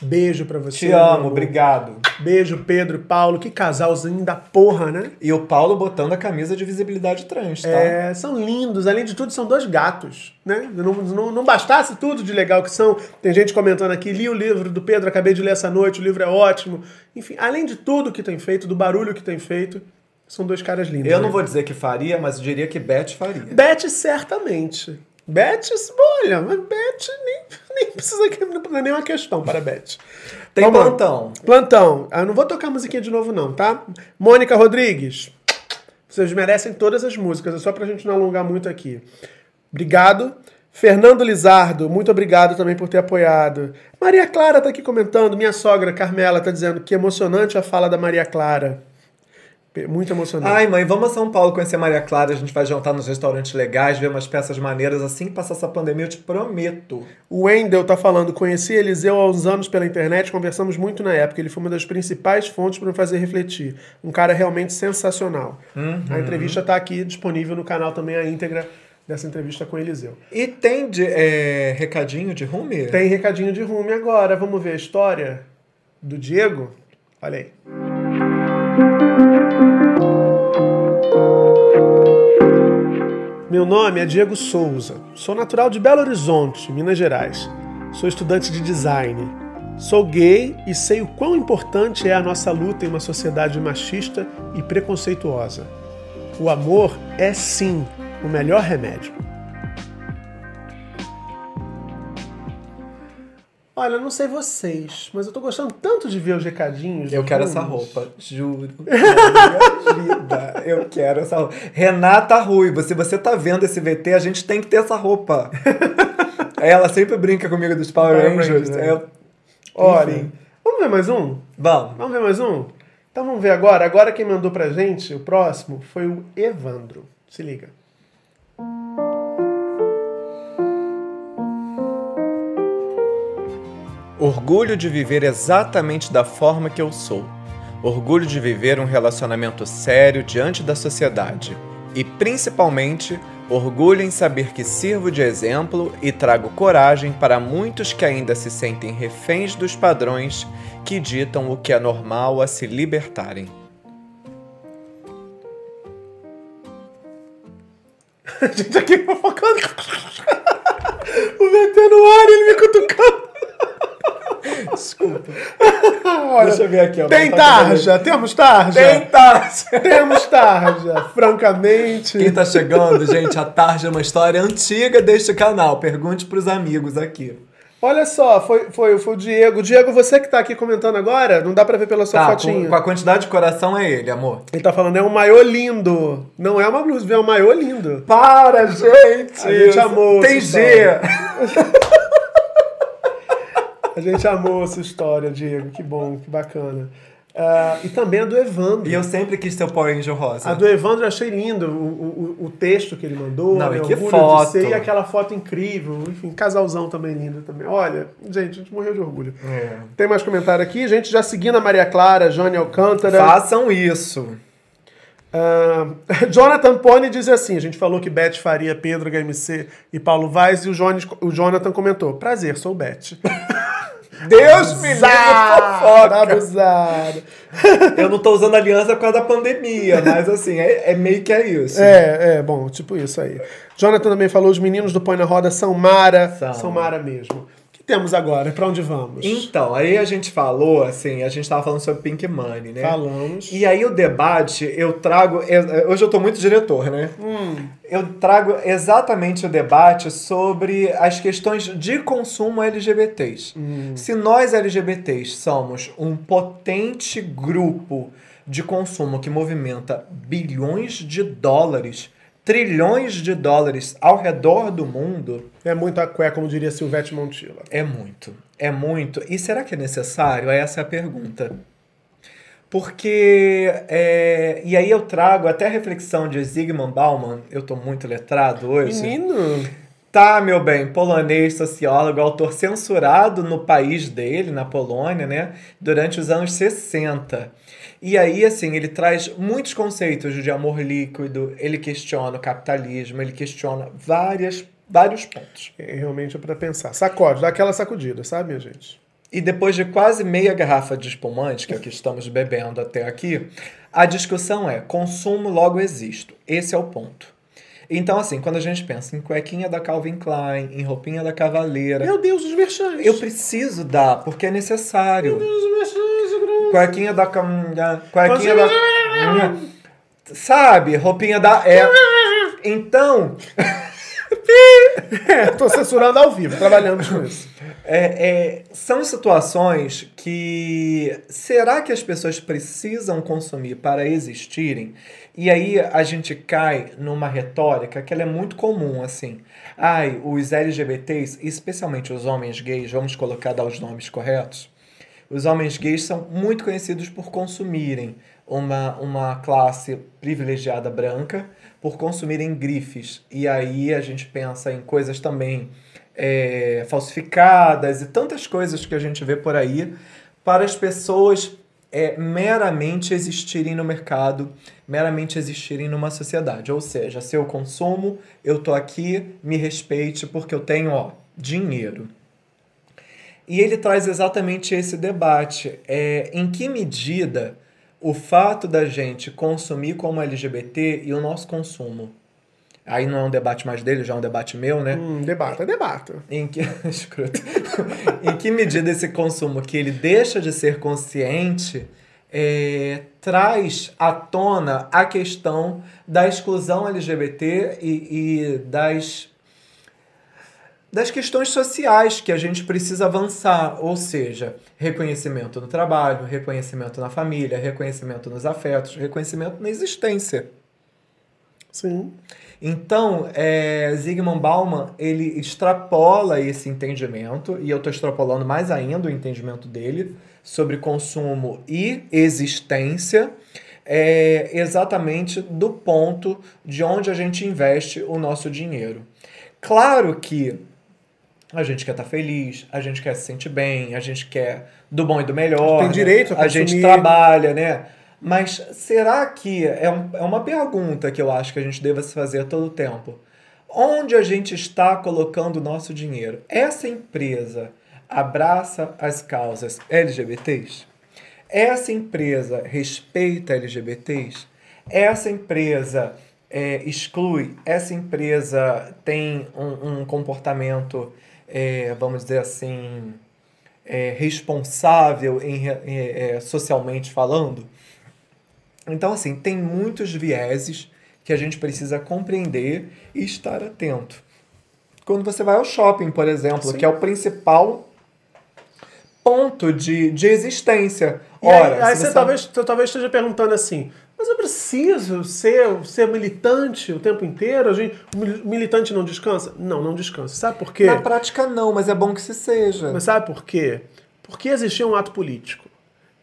beijo para você. Te amo, obrigado. Beijo, Pedro e Paulo. Que casalzinho da porra, né? E o Paulo botando a camisa de visibilidade trans, tá? É, são lindos. Além de tudo, são dois gatos, né? Não, não, não bastasse tudo de legal que são. Tem gente comentando aqui, li o livro do Pedro, acabei de ler essa noite, o livro é ótimo. Enfim, além de tudo que tem feito, do barulho que tem feito, são dois caras lindos. Eu não né? vou dizer que faria, mas eu diria que Beth faria. Beth, certamente. Beth, olha, mas Beth nem, nem precisa, não é nenhuma questão para Beth. Tem Vamos lá. plantão. Plantão. Ah, Eu não vou tocar a musiquinha de novo, não, tá? Mônica Rodrigues. Vocês merecem todas as músicas, é só pra gente não alongar muito aqui. Obrigado. Fernando Lizardo, muito obrigado também por ter apoiado. Maria Clara tá aqui comentando. Minha sogra, Carmela, tá dizendo que emocionante a fala da Maria Clara. Muito emocionante. Ai, mãe, vamos a São Paulo conhecer Maria Clara. A gente vai jantar nos restaurantes legais, ver umas peças maneiras. Assim que passar essa pandemia, eu te prometo. O Wendel tá falando, conheci Eliseu há uns anos pela internet, conversamos muito na época. Ele foi uma das principais fontes para me fazer refletir. Um cara realmente sensacional. A entrevista tá aqui disponível no canal também, a íntegra dessa entrevista com Eliseu. E tem de, é, recadinho de Rumi? Tem recadinho de rume agora. Vamos ver a história do Diego? Olha aí. Meu nome é Diego Souza. Sou natural de Belo Horizonte, Minas Gerais. Sou estudante de design. Sou gay e sei o quão importante é a nossa luta em uma sociedade machista e preconceituosa. O amor é sim o melhor remédio. Olha, eu não sei vocês, mas eu tô gostando tanto de ver os recadinhos. Eu quero essa roupa, juro. Vida, eu quero essa roupa. Renata Ruivo, se você tá vendo esse VT, a gente tem que ter essa roupa. Ela sempre brinca comigo dos Power Power Rangers. Rangers, né? Enfim. vamos ver mais um? Vamos. Vamos ver mais um? Então vamos ver agora. Agora quem mandou pra gente, o próximo, foi o Evandro. Se liga. Orgulho de viver exatamente da forma que eu sou. Orgulho de viver um relacionamento sério diante da sociedade. E principalmente, orgulho em saber que sirvo de exemplo e trago coragem para muitos que ainda se sentem reféns dos padrões que ditam o que é normal a se libertarem. A gente aqui fofocando. o VT no ar, ele me cutucando. Desculpa. Olha, Deixa eu ver aqui, ó. Tem tá tarja? Temos tarja? Tem tarja! Temos tarja. Francamente. Quem tá chegando, gente, a tarja é uma história antiga deste canal. Pergunte pros amigos aqui. Olha só, foi, foi, foi o Diego. Diego, você que tá aqui comentando agora, não dá pra ver pela sua Tá, fotinha. com, com a quantidade de coração é ele, amor. Ele tá falando, é um maiô lindo. Não é uma blusa, é um maiô lindo. Para, gente! A gente amou Tem G! A gente amou essa história, Diego. Que bom, que bacana. Ah, e também a do Evandro. E eu sempre quis ter o Power Angel rosa. A do Evandro eu achei lindo, o, o, o texto que ele mandou, Não, né, e que orgulho foto. de ser, e aquela foto incrível, enfim, casalzão também lindo também. Olha, gente, a gente morreu de orgulho. É. Tem mais comentário aqui, gente já seguindo a Maria Clara, Jane Alcântara. Façam isso. Ah, Jonathan Pony diz assim: a gente falou que Beth faria Pedro HMC e Paulo Vaz, e o, Jones, o Jonathan comentou: prazer, sou Beth. Deus me livre, fofoca! Abusado. Eu não tô usando aliança por causa da pandemia, mas assim, é, é meio que é isso. É, é, bom, tipo isso aí. Jonathan também falou: os meninos do Põe na Roda são Mara. São. São Mara mesmo. O que temos agora? Pra onde vamos? Então, aí a gente falou, assim, a gente tava falando sobre Pink Money, né? Falamos. E aí o debate, eu trago. eu- Hoje eu tô muito diretor, né? Eu trago exatamente o debate sobre as questões de consumo LGBTs. Se nós LGBTs somos um potente grupo de consumo que movimenta bilhões de dólares, trilhões de dólares ao redor do mundo, É muito cué, como diria Silvete Montilla. é muito. É muito. E será que é necessário? Essa é a pergunta. Porque. é, e aí eu trago até a reflexão de Zygmunt Bauman, eu tô muito letrado hoje. Menino! Tá, meu bem, polonês, sociólogo, autor censurado no país dele, na Polônia, né? Durante os anos 60. E aí, assim, ele traz muitos conceitos de amor líquido, ele questiona o capitalismo, ele questiona várias, vários pontos. É, realmente é pra pensar. Sacode, dá aquela sacudida, sabe, minha gente? E depois de quase meia garrafa de espumante, que é o que estamos bebendo até aqui, a discussão é: consumo, logo existo. Esse é o ponto. Então, assim, quando a gente pensa em cuequinha da Calvin Klein, em roupinha da Cavaleira, Meu Deus, os merchants! eu preciso dar, porque é necessário. Os merchants, Bruno. Cuequinha da. Cuequinha da. Sabe? Roupinha da. É. Então, É, tô censurando ao vivo, trabalhamos com isso. É, é, são situações que será que as pessoas precisam consumir para existirem? E aí a gente cai numa retórica que ela é muito comum, assim. Ai, os LGBTs, especialmente os homens gays, vamos colocar dar os nomes corretos. Os homens gays são muito conhecidos por consumirem uma, uma classe privilegiada branca, por consumirem grifes. E aí a gente pensa em coisas também é, falsificadas e tantas coisas que a gente vê por aí para as pessoas é, meramente existirem no mercado, meramente existirem numa sociedade. Ou seja, se eu consumo, eu tô aqui, me respeite porque eu tenho ó, dinheiro. E ele traz exatamente esse debate. É, em que medida o fato da gente consumir como LGBT e o nosso consumo. Aí não é um debate mais dele, já é um debate meu, né? Hum, debata, debata. Em que, escroto. em que medida esse consumo que ele deixa de ser consciente é, traz à tona a questão da exclusão LGBT e, e das, das questões sociais que a gente precisa avançar, ou seja, reconhecimento no trabalho, reconhecimento na família, reconhecimento nos afetos, reconhecimento na existência. Sim. Então, é, Zygmunt Bauman, ele extrapola esse entendimento, e eu estou extrapolando mais ainda o entendimento dele sobre consumo e existência, é, exatamente do ponto de onde a gente investe o nosso dinheiro. Claro que a gente quer estar feliz, a gente quer se sentir bem, a gente quer do bom e do melhor. Tem né? direito a A gente trabalha, né? Mas será que é, um- é uma pergunta que eu acho que a gente deva se fazer a todo tempo? Onde a gente está colocando o nosso dinheiro? Essa empresa abraça as causas LGBTs? Essa empresa respeita LGBTs? Essa empresa é, exclui? Essa empresa tem um, um comportamento, é, vamos dizer assim, é, responsável em, é, é, socialmente falando? Então, assim, tem muitos vieses que a gente precisa compreender e estar atento. quando você vai ao shopping, por exemplo, Sim. que é o principal ponto de, de existência. E aí- Ora, aí, você, você- talvez, você talvez esteja perguntando assim, mas eu preciso ser, ser militante o tempo inteiro? A gente, militante não descansa? Não, não descansa. Sabe por quê? Na prática não, mas é bom que se seja. Mas sabe por quê? Porque existia um ato político.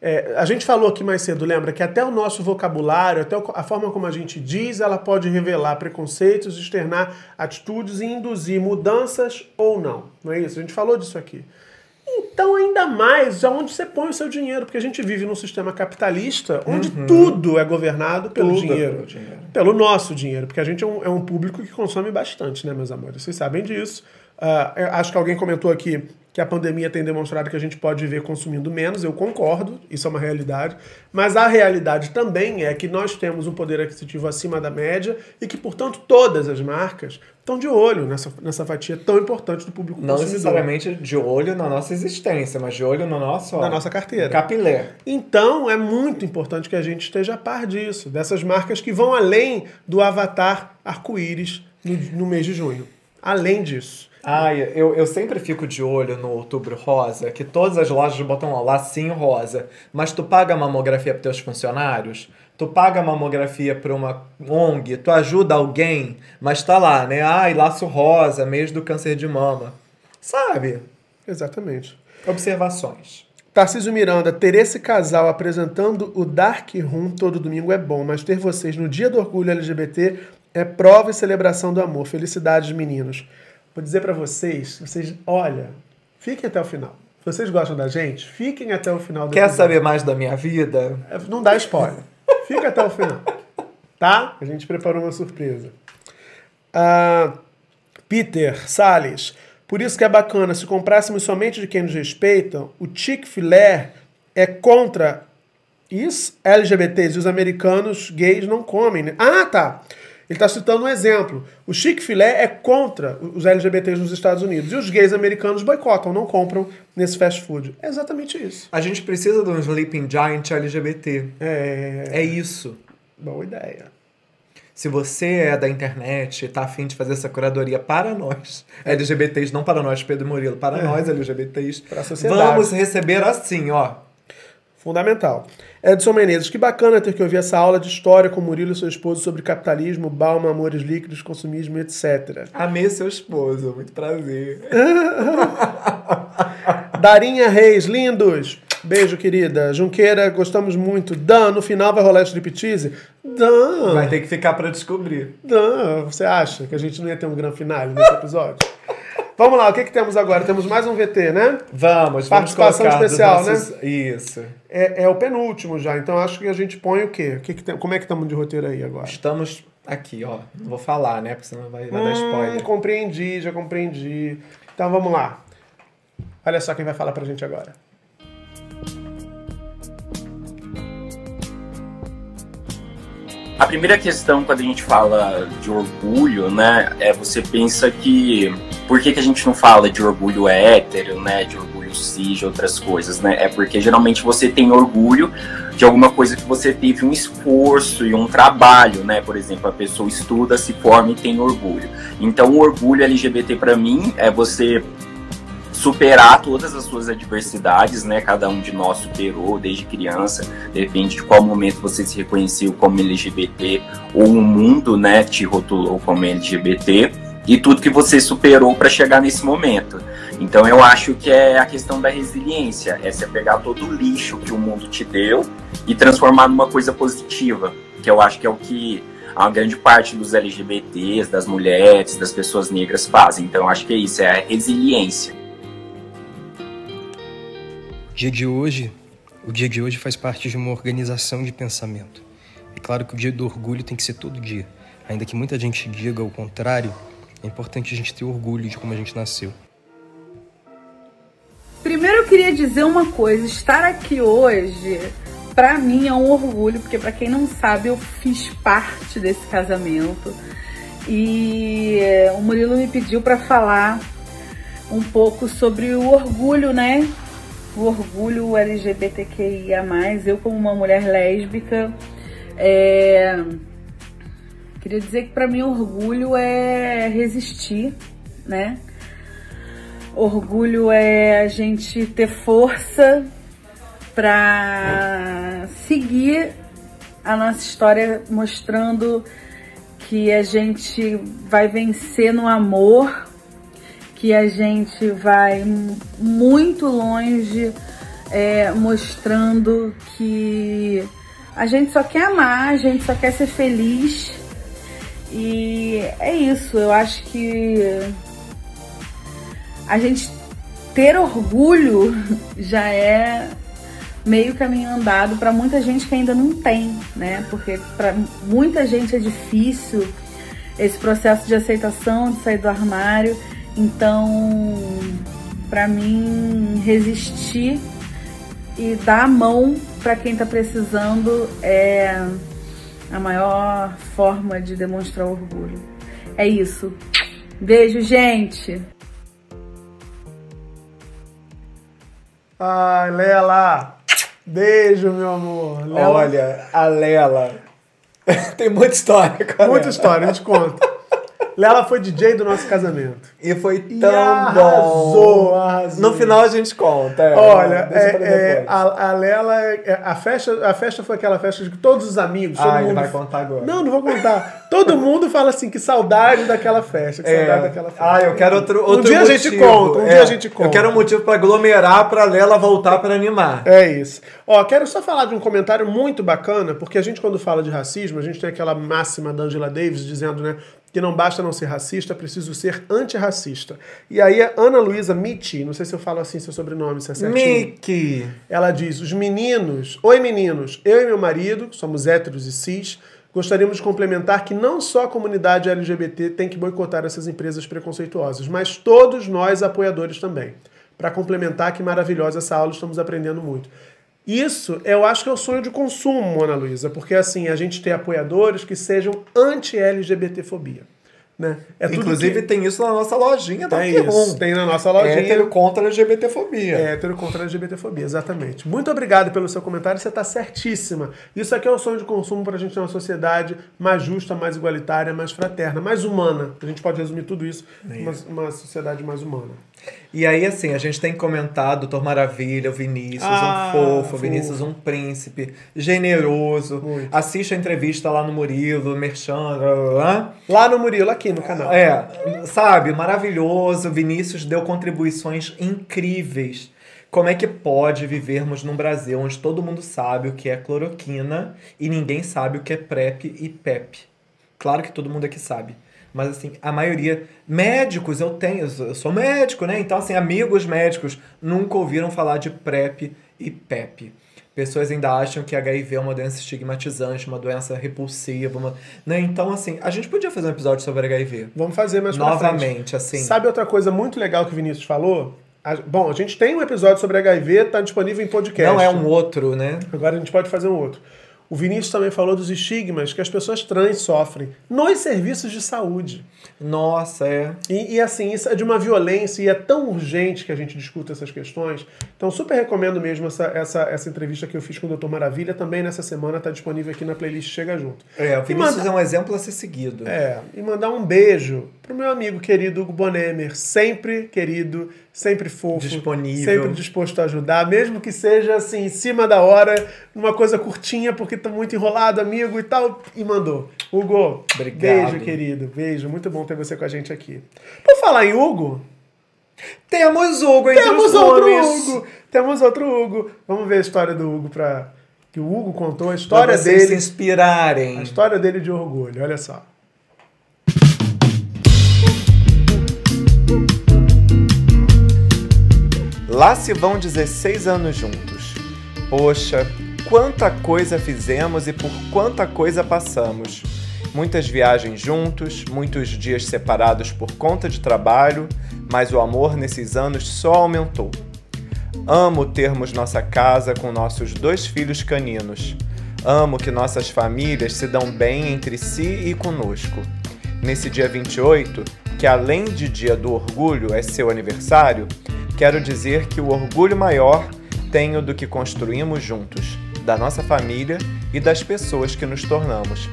É, a gente falou aqui mais cedo, lembra, que até o nosso vocabulário, até a forma como a gente diz, ela pode revelar preconceitos, externar atitudes e induzir mudanças ou não. Não é isso? A gente falou disso aqui. Então, ainda mais, aonde você põe o seu dinheiro, porque a gente vive num sistema capitalista onde tudo é governado pelo Uhum. É dinheiro. pelo dinheiro. Pelo nosso dinheiro, porque a gente é um, é um público que consome bastante, né, meus amores? Vocês sabem disso. Eu acho que alguém comentou aqui que a pandemia tem demonstrado que a gente pode viver consumindo menos, eu concordo, isso é uma realidade, mas a realidade também é que nós temos um poder aquisitivo acima da média e que, portanto, todas as marcas estão de olho nessa, nessa fatia tão importante do público Não consumidor. necessariamente de olho na nossa existência, mas de olho no nosso. Na nossa carteira. Capilé. Então é muito importante que a gente esteja a par disso, dessas marcas que vão além do avatar arco-íris no, no mês de junho. Além disso. Ai, eu, eu sempre fico de olho no outubro rosa, que todas as lojas botam lá, lacinho rosa. Mas tu paga a mamografia para teus funcionários? Tu paga a mamografia para uma ONG? Tu ajuda alguém? Mas tá lá, né? Ai, laço rosa, mês do câncer de mama. Sabe? Exatamente. Observações. Tarcísio Miranda, ter esse casal apresentando o Dark Room todo domingo é bom, mas ter vocês no Dia do Orgulho LGBT é prova e celebração do amor. Felicidades, meninos. Vou dizer pra vocês, vocês, olha, fiquem até o final. Vocês gostam da gente, fiquem até o final do Quer episódio. saber mais da minha vida? É, Não dá spoiler. Fica até o final. Tá? A gente preparou uma surpresa. Ah, Peter Salles. Por isso que é bacana, se comprássemos somente de quem nos respeita, o Chick-fil-A é contra os LGBTs e os americanos gays não comem. Né? Ah, tá. Ele está citando um exemplo. O Chick-fil-A é contra os LGBTs nos Estados Unidos e os gays americanos boicotam, não compram nesse fast food. É exatamente isso. A gente precisa de um Sleeping Giant LGBT. É, É isso. boa ideia. Se você é da internet e tá afim de fazer essa curadoria para nós, LGBTs, não para nós, Pedro Murilo, para nós, LGBTs, Para a sociedade. vamos receber assim, ó. Fundamental. Edson Menezes, que bacana ter que ouvir essa aula de história com Murilo e seu esposo sobre capitalismo, Balma, amores líquidos, consumismo, etc. Amei seu esposo, muito prazer. Darinha Reis, lindos! Beijo, querida. Junqueira, gostamos muito. Dan, no final vai rolar striptease? Dan! Vai ter que ficar para descobrir. Dan, você acha que a gente não ia ter um grande finale nesse episódio? Vamos lá, o que, que temos agora? Temos mais um VT, né? Vamos, vamos Participação especial, nossos... Isso. É, é o penúltimo já, então acho que a gente põe o quê? O que que tem- como é que estamos de roteiro aí agora? Estamos aqui, ó. Não vou falar, né? Porque senão vai, vai dar Hum, spoiler. compreendi, já compreendi. Então vamos lá. Olha só quem vai falar pra gente agora. A primeira questão quando a gente fala de orgulho, né, é você pensa que por que, que a gente não fala de orgulho hétero, né, de orgulho cis, outras coisas, né? É porque geralmente você tem orgulho de alguma coisa que você teve um esforço e um trabalho, né? Por exemplo, a pessoa estuda, se forma e tem orgulho. Então, o orgulho LGBT para mim é você superar todas as suas adversidades, né? Cada um de nós superou desde criança, depende de qual momento você se reconheceu como LGBT ou o mundo, né, te rotulou como LGBT e tudo que você superou para chegar nesse momento. Então eu acho que é a questão da resiliência, é você pegar todo o lixo que o mundo te deu e transformar numa coisa positiva, que eu acho que é o que a grande parte dos LGBTs, das mulheres, das pessoas negras fazem. Então eu acho que é isso, é a resiliência. O dia de hoje, o dia de hoje faz parte de uma organização de pensamento. É claro que o dia do orgulho tem que ser todo dia. Ainda que muita gente diga o contrário, é importante a gente ter orgulho de como a gente nasceu. Primeiro eu queria dizer uma coisa, estar aqui hoje pra mim é um orgulho, porque pra quem não sabe, eu fiz parte desse casamento. E o Murilo me pediu pra falar um pouco sobre o orgulho, né? O orgulho LGBTQIA+, eu como uma mulher lésbica, é... queria dizer que pra mim orgulho é resistir, né? Orgulho é a gente ter força para seguir a nossa história mostrando que a gente vai vencer no amor, que a gente vai muito longe é, mostrando que a gente só quer amar, a gente só quer ser feliz. E é isso, eu acho que a gente ter orgulho já é meio caminho andado para muita gente que ainda não tem, né? Porque para muita gente é difícil esse processo de aceitação, de sair do armário. Então, para mim, resistir e dar a mão para quem está precisando é a maior forma de demonstrar orgulho. É isso. Beijo, gente! Ai, Lela! Beijo, meu amor. Lela. Olha, a Lela. Tem muita história, cara. Muita história, a gente conta. Lela foi DJ do nosso casamento. E foi tão e arrasou, bom. Arrasou. No final a gente conta. É, Olha, é, é, a, a, Lela, é, a festa, a festa foi aquela festa de todos os amigos. Ah, ele mundo... vai contar agora. Não, não vou contar. Todo mundo fala assim, que saudade daquela festa, que saudade é. daquela festa. Ah, eu quero outro, outro Um dia motivo. a gente conta, um dia a gente conta. Eu quero um motivo para aglomerar pra Lela voltar para animar. É isso. Ó, quero só falar de um comentário muito bacana, porque a gente quando fala de racismo, a gente tem aquela máxima da Angela Davis dizendo, né, que não basta não ser racista, é preciso ser antirracista. E aí a Ana Luísa Mitti, não sei se eu falo assim seu sobrenome, se é certinho. Mickey. Ela diz, os meninos, oi meninos, eu e meu marido, somos héteros e cis, gostaríamos de complementar que não só a comunidade LGBT tem que boicotar essas empresas preconceituosas, mas todos nós apoiadores também. Para complementar, que maravilhosa essa aula, estamos aprendendo muito. Isso eu acho que é o sonho de consumo, Ana Luísa, porque assim, a gente tem apoiadores que sejam anti-LGBTfobia. Né? É Inclusive que... tem isso na nossa lojinha da tem isso, tem na nossa lojinha. Hétero contra a LGBTfobia. É, hétero contra LGBTfobia, exatamente. Muito obrigado pelo seu comentário, você está certíssima. Isso aqui é o sonho de consumo para a gente ter uma sociedade mais justa, mais igualitária, mais fraterna, mais humana. A gente pode resumir tudo isso numa uma sociedade mais humana. E aí, assim, a gente tem comentado Doutor Maravilha, o Vinícius, Ah, um fofo, fofo. o Vinícius, um príncipe, generoso. Muito. Assiste a entrevista lá no Murilo, Merchan, blá, blá, blá. Lá no Murilo, aqui no canal. É, sabe, maravilhoso. Vinícius deu contribuições incríveis. Como é que pode vivermos num Brasil onde todo mundo sabe o que é cloroquina e ninguém sabe o que é PrEP e PEP? Claro que todo mundo aqui sabe. Mas assim, a maioria. Médicos, eu tenho, eu sou médico, né? Então, assim, amigos médicos nunca ouviram falar de PrEP e PEP. Pessoas ainda acham que HIV é uma doença estigmatizante, uma doença repulsiva. Uma... Né? Então, assim, a gente podia fazer um episódio sobre HIV. Vamos fazer frente. Novamente, assim. Sabe outra coisa muito legal que o Vinícius falou? A- bom, a gente tem um episódio sobre HIV, tá disponível em podcast. Não é um outro, né? Agora a gente pode fazer um outro. O Vinícius também falou dos estigmas que as pessoas trans sofrem nos serviços de saúde. Nossa, é. E, e, assim, isso é de uma violência e é tão urgente que a gente discuta essas questões. Então, super recomendo mesmo essa, essa, essa entrevista que eu fiz com o Dr. Maravilha. Também nessa semana está disponível aqui na playlist Chega Junto. É, o E Vinícius manda- é um exemplo a ser seguido. É, e mandar um beijo pro meu amigo querido Hugo Bonemer, sempre querido, sempre fofo, Disponível. sempre disposto a ajudar, mesmo que seja assim, em cima da hora, numa coisa curtinha, porque tá muito enrolado, amigo e tal, e mandou. Hugo, Obrigado. beijo, querido, beijo, muito bom ter você com a gente aqui. Por falar em Hugo, Temos Hugo entre temos os outro nomes. Hugo, temos outro Hugo. Vamos ver a história do Hugo para que o Hugo contou a história Pra vocês se dele, inspirarem. a história dele de orgulho. Olha só. Lá se vão 16 anos juntos. Poxa, quanta coisa fizemos e por quanta coisa passamos. Muitas viagens juntos, muitos dias separados por conta de trabalho, mas o amor nesses anos só aumentou. Amo termos nossa casa com nossos dois filhos caninos. Amo que nossas famílias se dão bem entre si e conosco. Nesse dia 28, que além de Dia do Orgulho é seu aniversário, Quero dizer que o orgulho maior tenho do que construímos juntos, da nossa família e das pessoas que nos tornamos.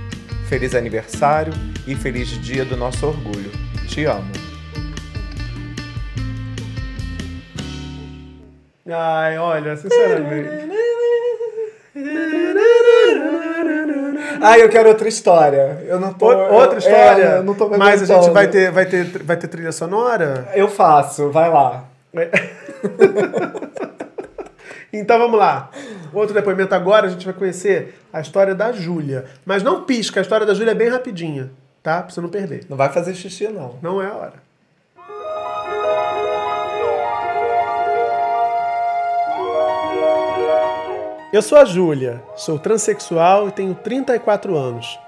Feliz aniversário e feliz dia do nosso orgulho. Te amo. Ai, olha, sinceramente. Ai, eu quero outra história. Eu não tô. Outra é, história? É, não tô Mas a gente vai ter, vai, ter, vai ter trilha sonora? Eu faço, vai lá. Então vamos lá. Outro depoimento agora, a gente vai conhecer a história da Júlia. Mas não pisca, a história da Júlia é bem rapidinha, tá? Pra você não perder. Não vai fazer xixi, não. Não é a hora. Eu sou a Júlia, sou transexual e tenho 34 anos.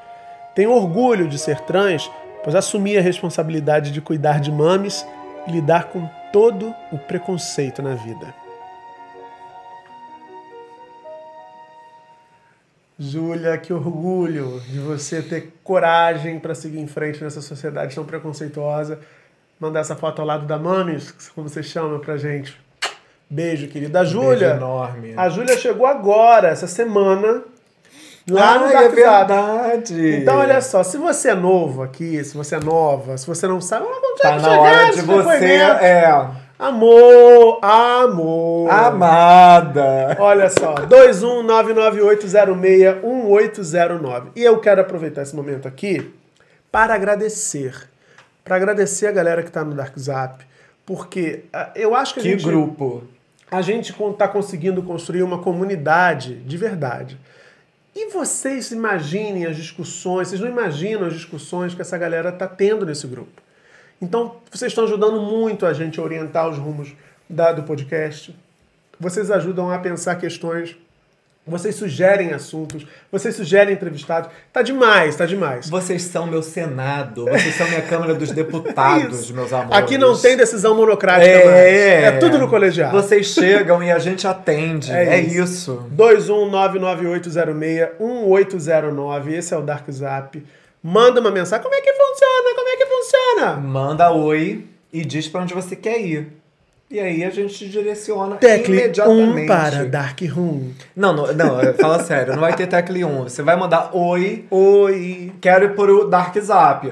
Tenho orgulho de ser trans, pois assumi a responsabilidade de cuidar de mames e lidar com todo o preconceito na vida. Júlia, que orgulho de você ter coragem para seguir em frente nessa sociedade tão preconceituosa. Mandar essa foto ao lado da Mames, como você chama pra gente. Beijo, querida. A Júlia. Beijo enorme. A Júlia chegou agora, essa semana, lá no Ai, Dark é verdade. Então, olha só, se você é novo aqui, se você é nova, se você não sabe, ah, quando Tá é que na chegar hora de você. É. Amor, amor. Amada. Olha só, 21998061809. E eu quero aproveitar esse momento aqui para agradecer. Para agradecer a galera que está no Dark Zap. Porque ah, eu acho que a Que gente. grupo. A gente está conseguindo construir uma comunidade de verdade. E vocês imaginem as discussões, vocês não imaginam as discussões que essa galera está tendo nesse grupo. Então, vocês estão ajudando muito a gente a orientar os rumos da- do podcast. Vocês ajudam a pensar questões. Vocês sugerem assuntos. Vocês sugerem entrevistados. Tá demais, tá demais. Vocês são meu Senado. Vocês são minha Câmara dos Deputados, meus amores. Aqui não tem decisão monocrática É, mais. É tudo no colegiado. Vocês chegam e a gente atende. É É, isso. isso. 21998061809. Esse é o Dark Zap. Manda uma mensagem. Como é que funciona? Como é que funciona? Manda oi e diz pra onde você quer ir. E aí a gente te direciona Tecle 1 imediatamente. para Dark Room. Não, não, não, fala sério, não vai ter tecle 1. Você vai mandar oi, Oi. quero ir pro Dark Zap.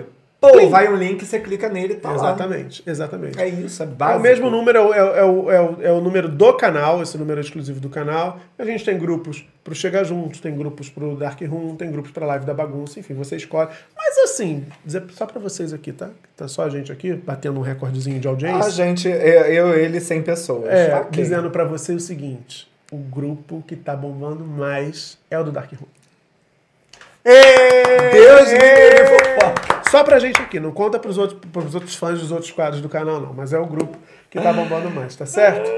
Pô, vai um link, você clica nele e tá lá. Exatamente, exatamente. É isso, é É básico. o mesmo número, é o, é, é, o, é, o, é o número do canal, esse número é exclusivo do canal. A gente tem grupos pro Chega Juntos, tem grupos pro Dark Room, tem grupos pra Live da Bagunça, enfim, você escolhe. Mas assim, dizer só pra vocês aqui, tá? Tá só a gente aqui, batendo um recordezinho de audiência. A gente, eu, eu ele, 100 pessoas. É, Ok. dizendo pra você o seguinte: o grupo que tá bombando mais é o do Dark Room. Deus me livre. Só pra gente aqui, não conta pros outros, pros outros fãs dos outros quadros do canal, não. Mas é o grupo que tá bombando mais, tá certo?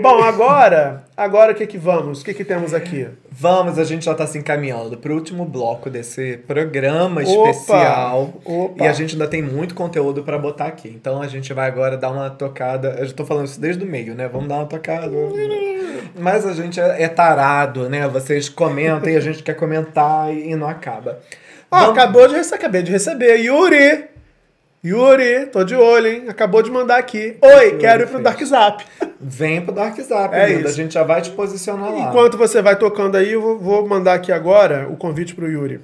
Bom, agora, agora o que que vamos? O que que temos aqui? Vamos, a gente já tá se encaminhando pro último bloco desse programa Opa! especial. Opa! E a gente ainda tem muito conteúdo pra botar aqui. Então a gente vai agora dar uma tocada. Eu já tô falando isso desde o meio, né? Vamos dar uma tocada. Mas a gente é, é tarado, né? Vocês comentam e a gente quer comentar e não acaba. Vamos- acabou de receber, acabei de receber. Yuri! Yuri, tô de olho, hein? Acabou de mandar aqui. Oi, quero ir pro. Dark Zap. Vem pro Dark Zap, É linda. A isso. gente já vai te posicionar lá. Enquanto você vai tocando aí, eu vou, mandar aqui agora o convite pro Yuri.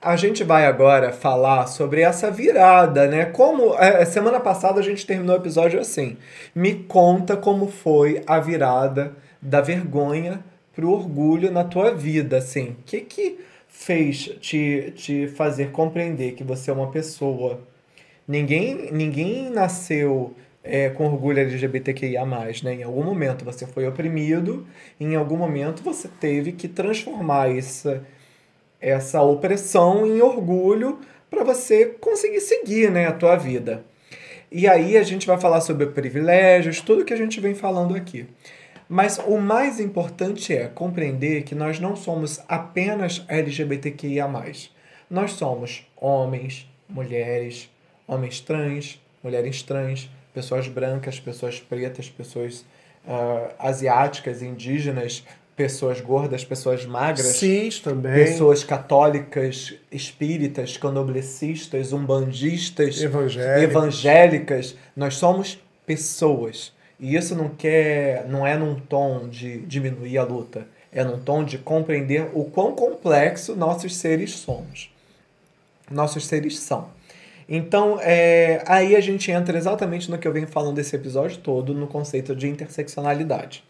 A gente vai agora falar sobre essa virada, né? Como é, semana passada a gente terminou o episódio assim. Me conta como foi a virada da vergonha pro orgulho na tua vida, assim. O que que fez te, te fazer compreender que você é uma pessoa? Ninguém, ninguém nasceu é, com orgulho LGBTQIA+, né? Em algum momento você foi oprimido, em algum momento você teve que transformar essa essa opressão em orgulho para você conseguir seguir né, a tua vida. E aí a gente vai falar sobre privilégios, tudo que a gente vem falando aqui. Mas o mais importante é compreender que nós não somos apenas LGBTQIA. Nós somos homens, mulheres, homens trans, mulheres trans, pessoas brancas, pessoas pretas, pessoas ah, asiáticas, indígenas, pessoas gordas, pessoas magras. Cis também. Pessoas católicas, espíritas, canoblecistas, umbandistas, Evangélicos. evangélicas. Nós somos pessoas. E isso não quer, não é num tom de diminuir a luta, é num tom de compreender o quão complexo nossos seres somos. Nossos seres são. Então, é, aí a gente entra exatamente no que eu venho falando desse episódio todo, no conceito de interseccionalidade.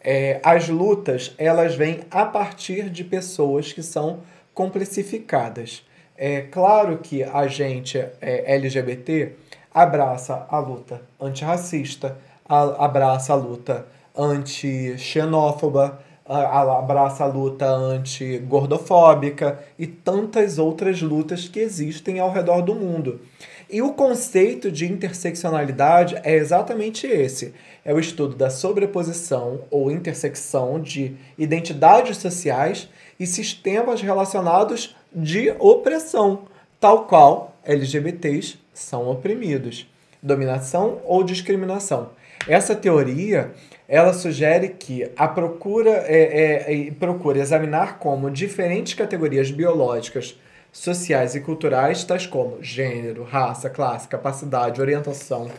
É, as lutas, elas vêm a partir de pessoas que são complicificadas. É claro que a gente é, LGBT abraça a luta antirracista, a, abraça a luta anti-xenófoba, abraça a luta anti-gordofóbica e tantas outras lutas que existem ao redor do mundo. E o conceito de interseccionalidade é exatamente esse: é o estudo da sobreposição ou intersecção de identidades sociais e sistemas relacionados de opressão, tal qual LGBTs são oprimidos, dominação ou discriminação. Essa teoria ela sugere que a procura é, é, procura examinar como diferentes categorias biológicas, sociais e culturais, tais como gênero, raça, classe, capacidade, orientação,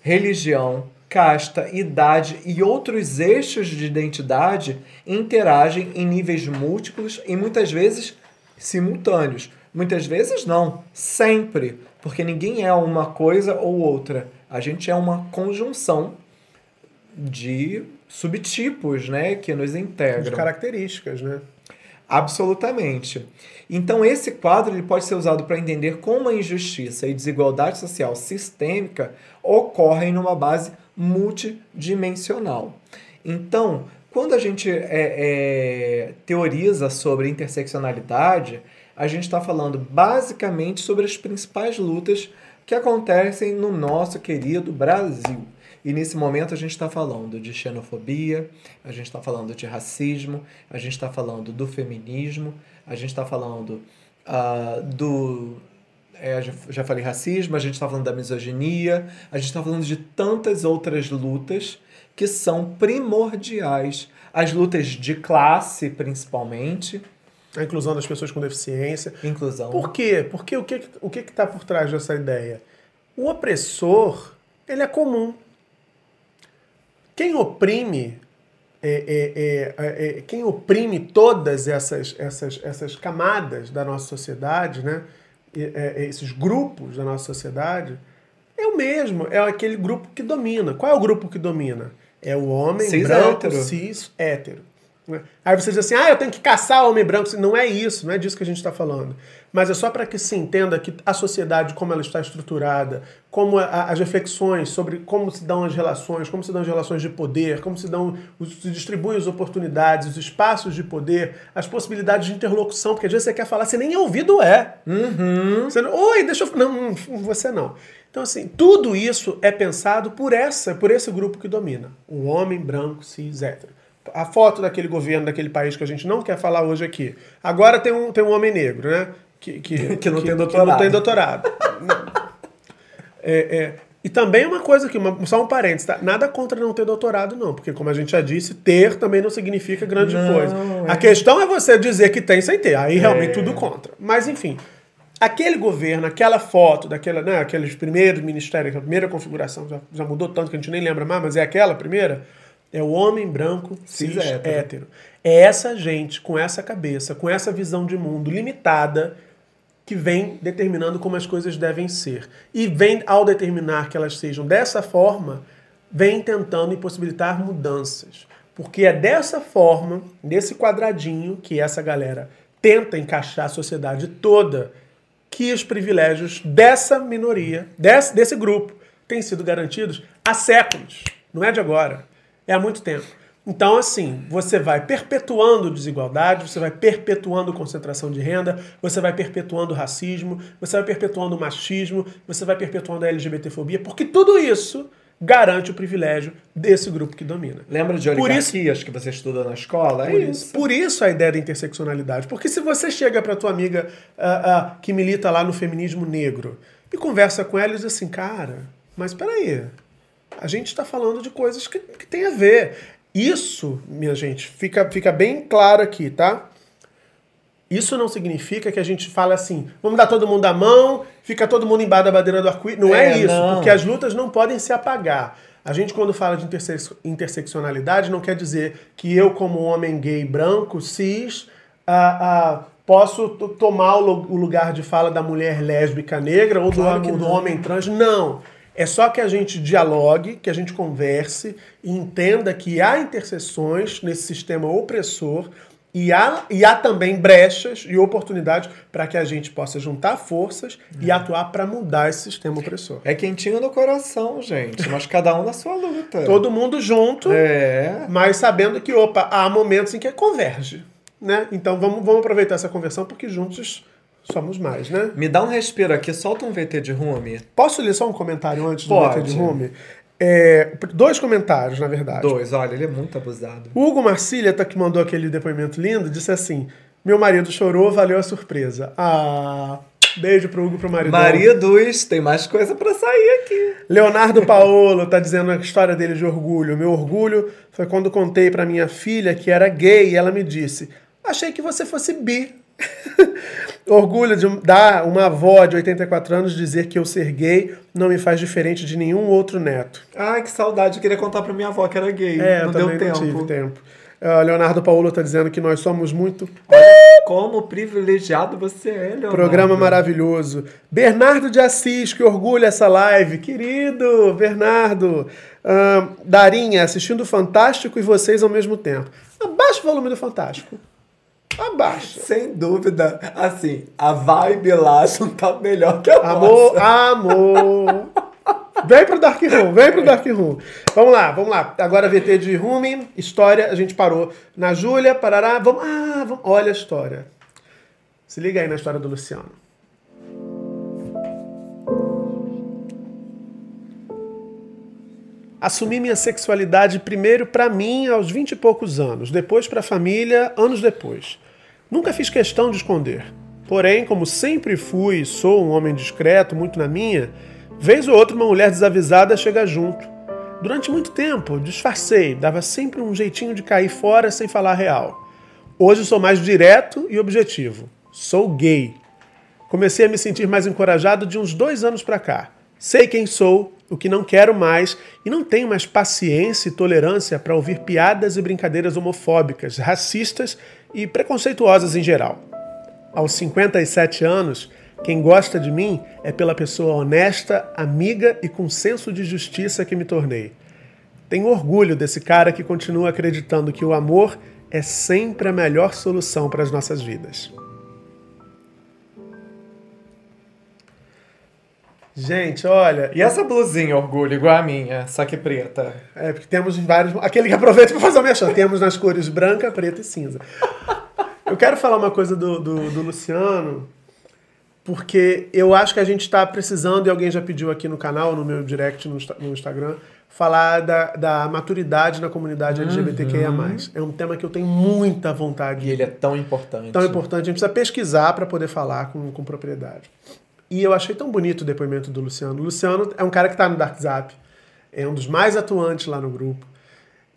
religião, casta, idade e outros eixos de identidade interagem em níveis múltiplos e muitas vezes simultâneos. Muitas vezes não, sempre, porque ninguém é uma coisa ou outra. A gente é uma conjunção de subtipos, né, que nos integram. De características, né? Absolutamente. Então esse quadro ele pode ser usado para entender como a injustiça e desigualdade social sistêmica ocorrem numa base multidimensional. Então, quando a gente é, é, teoriza sobre interseccionalidade, a gente está falando basicamente sobre as principais lutas que acontecem no nosso querido Brasil. E nesse momento a gente está falando de xenofobia, a gente está falando de racismo, a gente está falando do feminismo, a gente está falando uh, do. É, já, falei racismo, a gente está falando da misoginia, a gente está falando de tantas outras lutas que são primordiais. As lutas de classe, principalmente. A inclusão das pessoas com deficiência. Inclusão. Por quê? Porque o que o que está por trás dessa ideia? O opressor, ele é comum. Quem oprime é, é, é, é, quem oprime todas essas, essas, essas camadas da nossa sociedade, né? É, é, esses grupos da nossa sociedade, é o mesmo, é aquele grupo que domina. Qual é o grupo que domina? É o homem cis branco, hétero. cis, hétero. Né? Aí você diz assim, ah, eu tenho que caçar o homem branco. Não é isso, não é disso que a gente está falando. Mas é só para que se entenda que a sociedade, como ela está estruturada, como a, as reflexões sobre como se dão as relações, como se dão as relações de poder, como se dão, se distribuem as oportunidades, os espaços de poder, as possibilidades de interlocução, porque às vezes você quer falar, você nem ouvido é. Uhum. Você, Oi, deixa eu. Não, você não. Então, assim, tudo isso é pensado por essa, por esse grupo que domina. O homem branco, cis, hétero a foto daquele governo, daquele país que a gente não quer falar hoje aqui. Agora tem um, tem um homem negro, né? Que, que, que não que, tem doutorado. Que não tem doutorado. é, é, e também uma coisa aqui, uma, só um parênteses, tá? Nada contra não ter doutorado, não, porque, como a gente já disse, ter também não significa grande não, coisa. É. A questão é você dizer que tem sem ter, aí realmente é. tudo contra. Mas, enfim, aquele governo, aquela foto, daquela, né, aqueles primeiros ministérios, a primeira configuração, já, já mudou tanto que a gente nem lembra mais, mas é aquela primeira é o homem branco, cis, cis hétero. hétero. É essa gente com essa cabeça, com essa visão de mundo limitada, que vem determinando como as coisas devem ser. E vem, ao determinar que elas sejam dessa forma, vem tentando impossibilitar mudanças. Porque é dessa forma, desse quadradinho, que essa galera tenta encaixar a sociedade toda, que os privilégios dessa minoria, desse, desse grupo, têm sido garantidos há séculos. Não é de agora. É há muito tempo. Então, assim, você vai perpetuando desigualdade, você vai perpetuando concentração de renda, você vai perpetuando racismo, você vai perpetuando machismo, você vai perpetuando a LGBTfobia, porque tudo isso garante o privilégio desse grupo que domina. Lembra de oligarquias isso, que você estuda na escola? É por, isso. por isso a ideia da interseccionalidade. Porque se você chega para tua amiga uh, uh, que milita lá no feminismo negro e conversa com ela e diz assim, cara, mas peraí, a gente está falando de coisas que, que tem a ver. Isso, minha gente, fica, fica bem claro aqui, tá? Isso não significa que a gente fala assim, vamos dar todo mundo a mão, fica todo mundo embaixo da bandeira do arco-íris. Não é, é isso, não. porque as lutas não podem se apagar. A gente, quando fala de interseccionalidade, não quer dizer que eu, como homem gay branco, cis, ah, ah, posso tomar o lugar de fala da mulher lésbica negra ou claro do, do homem trans. Não. É só que a gente dialogue, que a gente converse e entenda que há interseções nesse sistema opressor e há, e há também brechas e oportunidades para que a gente possa juntar forças e atuar para mudar esse sistema opressor. É quentinho no coração, gente. Mas cada um na sua luta. Todo mundo junto, É. mas sabendo que, opa, há momentos em que converge. Né? Então vamos, vamos aproveitar essa conversão porque juntos somos mais, né? Me dá um respiro aqui, solta um VT de Rumi. Posso ler só um comentário antes do Pode. VT de Rume? É, dois comentários, na verdade. Dois, olha, ele é muito abusado. O Hugo Marcília, que mandou aquele depoimento lindo, disse assim: Meu marido chorou, valeu a surpresa. Ah, beijo pro Hugo pro marido. Maridos, tem mais coisa pra sair aqui. Leonardo Paolo tá dizendo a história dele de orgulho. Meu orgulho foi quando contei pra minha filha que era gay e ela me disse: Achei que você fosse bi. Orgulho de dar uma avó de 84 anos dizer que eu ser gay não me faz diferente de nenhum outro neto. Ai, que saudade. Eu queria contar pra minha avó que era gay. É, não eu deu também tempo. não tive tempo. Ah, Leonardo Paulo tá dizendo que nós somos muito Como privilegiado você é, Leonardo. Programa maravilhoso. Bernardo de Assis, que orgulho essa live. Querido Bernardo. Ahn, Darinha, assistindo o Fantástico e vocês ao mesmo tempo. Abaixa o volume do Fantástico. Abaixa. Sem dúvida. Assim, a vibe lá não tá melhor que a Amor, nossa. amor. Vem pro Dark Room, vem pro Dark Room. Vamos lá, vamos lá. Agora VT de Rumi, história, a gente parou na Júlia, parará. Vamos, ah, vamos, olha a história. Se liga aí na história do Luciano. Assumi minha sexualidade primeiro pra mim aos vinte e poucos anos, depois pra família anos depois. Nunca fiz questão de esconder. Porém, como sempre fui e sou um homem discreto, muito na minha, vez ou outra uma mulher desavisada chega junto. Durante muito tempo, disfarcei, dava sempre um jeitinho de cair fora sem falar a real. Hoje sou mais direto e objetivo. Sou gay. Comecei a me sentir mais encorajado de uns dois anos pra cá. Sei quem sou, o que não quero mais e não tenho mais paciência e tolerância para ouvir piadas e brincadeiras homofóbicas, racistas e preconceituosas em geral. Aos 57 anos, quem gosta de mim é pela pessoa honesta, amiga e com senso de justiça que me tornei. Tenho orgulho desse cara que continua acreditando que o amor é sempre a melhor solução para as nossas vidas. Gente, olha. E essa blusinha, orgulho, igual a minha, só que preta. É, porque temos vários. Aquele que aproveita para fazer o mexão. Temos nas cores branca, preta e cinza. Eu quero falar uma coisa do, do, do Luciano, porque eu acho que a gente está precisando, e alguém já pediu aqui no canal, no meu direct no, no Instagram, falar da, da maturidade na comunidade LGBTQIA. É um tema que eu tenho muita vontade E ele é tão importante. tão importante. A gente precisa pesquisar para poder falar com, com propriedade. E eu achei tão bonito o depoimento do Luciano. O Luciano é um cara que está no Dark Zap, é um dos mais atuantes lá no grupo.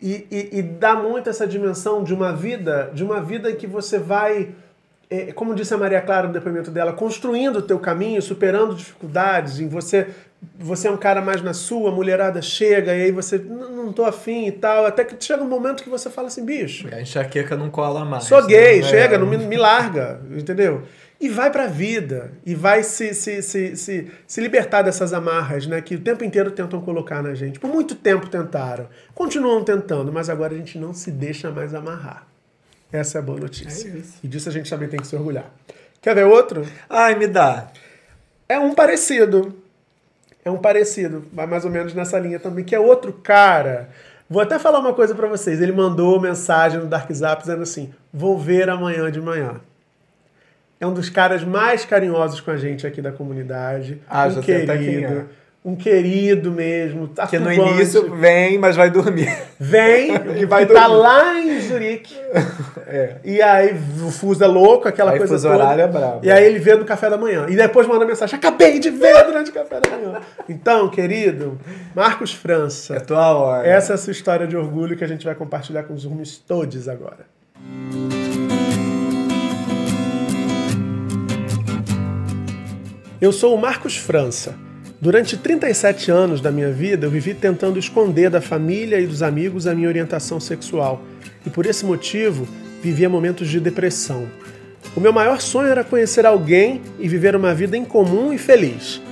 E, e- e dá muito essa dimensão de uma vida, de uma vida que você vai, é, como disse a Maria Clara no depoimento dela, construindo o teu caminho, superando dificuldades, em você você é um cara mais na sua, a mulherada chega e aí você não não tô afim e tal, até que chega um momento que você fala assim, bicho, A enxaqueca não cola mais. Sou gay, né? chega, É. não me, me larga, entendeu? E vai pra vida, e vai se, se, se, se, se libertar dessas amarras, né? Que o tempo inteiro tentam colocar na gente. Por muito tempo tentaram. Continuam tentando, mas agora a gente não se deixa mais amarrar. Essa é a boa notícia. É. E disso a gente também tem que se orgulhar. Quer ver outro? Ai, me dá. É um parecido. É um parecido. Vai mais ou menos nessa linha também, que é outro cara. Vou até falar uma coisa pra vocês. Ele mandou mensagem no Dark Zap dizendo assim: Vou ver amanhã de manhã. É um dos caras mais carinhosos com a gente aqui da comunidade. Ah, um já querido. é. Um querido mesmo. Que no início vem, mas vai dormir. Vem E vai tá dormir. lá em Zurique. É. E aí o fuso é louco, aquela Aí coisa fuso toda. horário é brabo. E aí ele vê no café da manhã. E depois manda mensagem: acabei de ver durante o café da manhã. Então, querido, Marcos É França. tua hora. Essa é a sua história de orgulho que a gente vai compartilhar com os roomies todos agora. Eu sou o Marcos França. Durante 37 anos da minha vida, eu vivi tentando esconder da família e dos amigos a minha orientação sexual. E por esse motivo, vivia momentos de depressão. O meu maior sonho era conhecer alguém e viver uma vida em comum e feliz.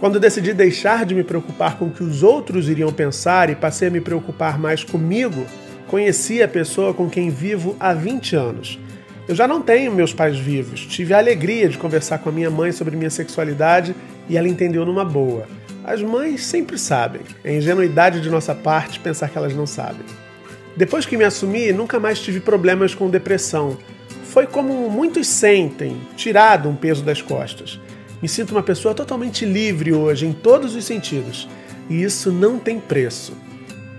Quando decidi deixar de me preocupar com o que os outros iriam pensar e passei a me preocupar mais comigo, conheci a pessoa com quem vivo há 20 anos. Eu já não tenho meus pais vivos. Tive a alegria de conversar com a minha mãe sobre minha sexualidade e ela entendeu numa boa. As mães sempre sabem. É ingenuidade de nossa parte pensar que elas não sabem. Depois que me assumi, nunca mais tive problemas com depressão. Foi como muitos sentem, tirado um peso das costas. Me sinto uma pessoa totalmente livre hoje, em todos os sentidos. E isso não tem preço.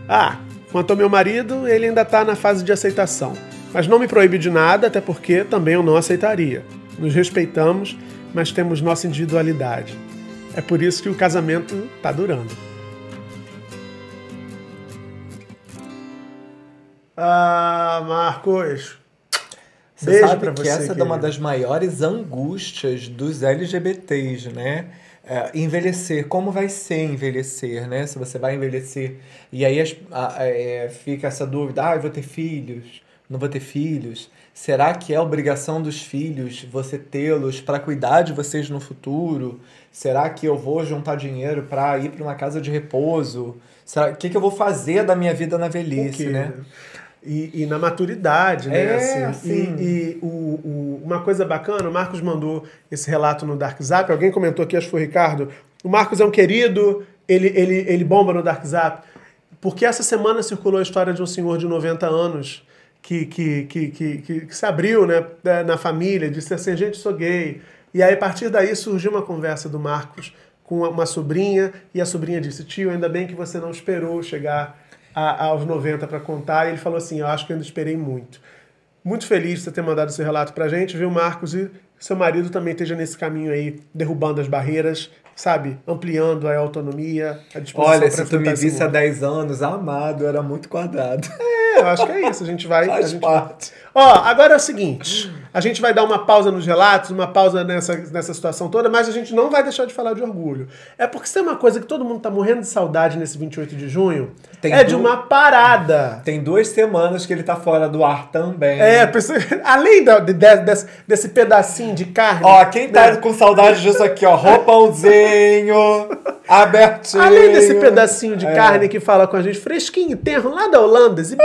Ah, quanto ao meu marido, ele ainda está na fase de aceitação. Mas não me proíbe de nada, até porque também eu não aceitaria. Nos respeitamos, mas temos nossa individualidade. É por isso que o casamento está durando. Ah, Marcos. Você Beijo sabe pra que você, essa é uma querido. das maiores angústias dos LGBTs, né? É, envelhecer, como vai ser envelhecer, né? Se você vai envelhecer. E aí as- a- é, fica essa dúvida: ah, eu vou ter filhos, não vou ter filhos. Será que é obrigação dos filhos você tê-los para cuidar de vocês no futuro? Será que eu vou juntar dinheiro para ir para uma casa de repouso? Será o que, que eu vou fazer da minha vida na velhice, né? né? E, e na maturidade, né? É, assim. assim. E, e o, o- uma coisa bacana, o Marcos mandou esse relato no Dark Zap. Alguém comentou aqui, acho que foi o Ricardo. O Marcos é um querido, ele, ele, ele bomba no Dark Zap. Porque essa semana circulou a história de um senhor de 90 anos que, que, que, que, se abriu né, na família, disse assim: gente, sou gay. E aí, a partir daí, surgiu uma conversa do Marcos com uma- sobrinha, e a sobrinha disse: tio, ainda bem que você não esperou chegar a- aos 90 para contar. E ele falou assim: eu acho que eu ainda esperei muito. Muito feliz de você ter mandado esse relato pra gente, viu, Marcos? E seu marido também esteja nesse caminho aí, derrubando as barreiras, sabe? Ampliando a autonomia, a disposição Olha, se tu me visse há mundo. 10 anos, amado, era muito quadrado. É, eu acho que é isso. A gente vai. Faz a gente parte. Ó, agora é o seguinte: a gente vai dar uma pausa nos relatos, uma pausa nessa, nessa situação toda, mas a gente não vai deixar de falar de orgulho. É porque se tem uma coisa que todo mundo tá morrendo de saudade nesse 28 de junho, Tem é de du- uma parada. Tem duas semanas que ele tá fora do ar também. É, além da- de- de- desse, desse pedacinho de carne. Ó, quem tá né? com saudade disso aqui, ó, roupãozinho, abertinho. Além desse pedacinho de É. carne que fala com a gente, fresquinho, terro lá da Holanda, exibido.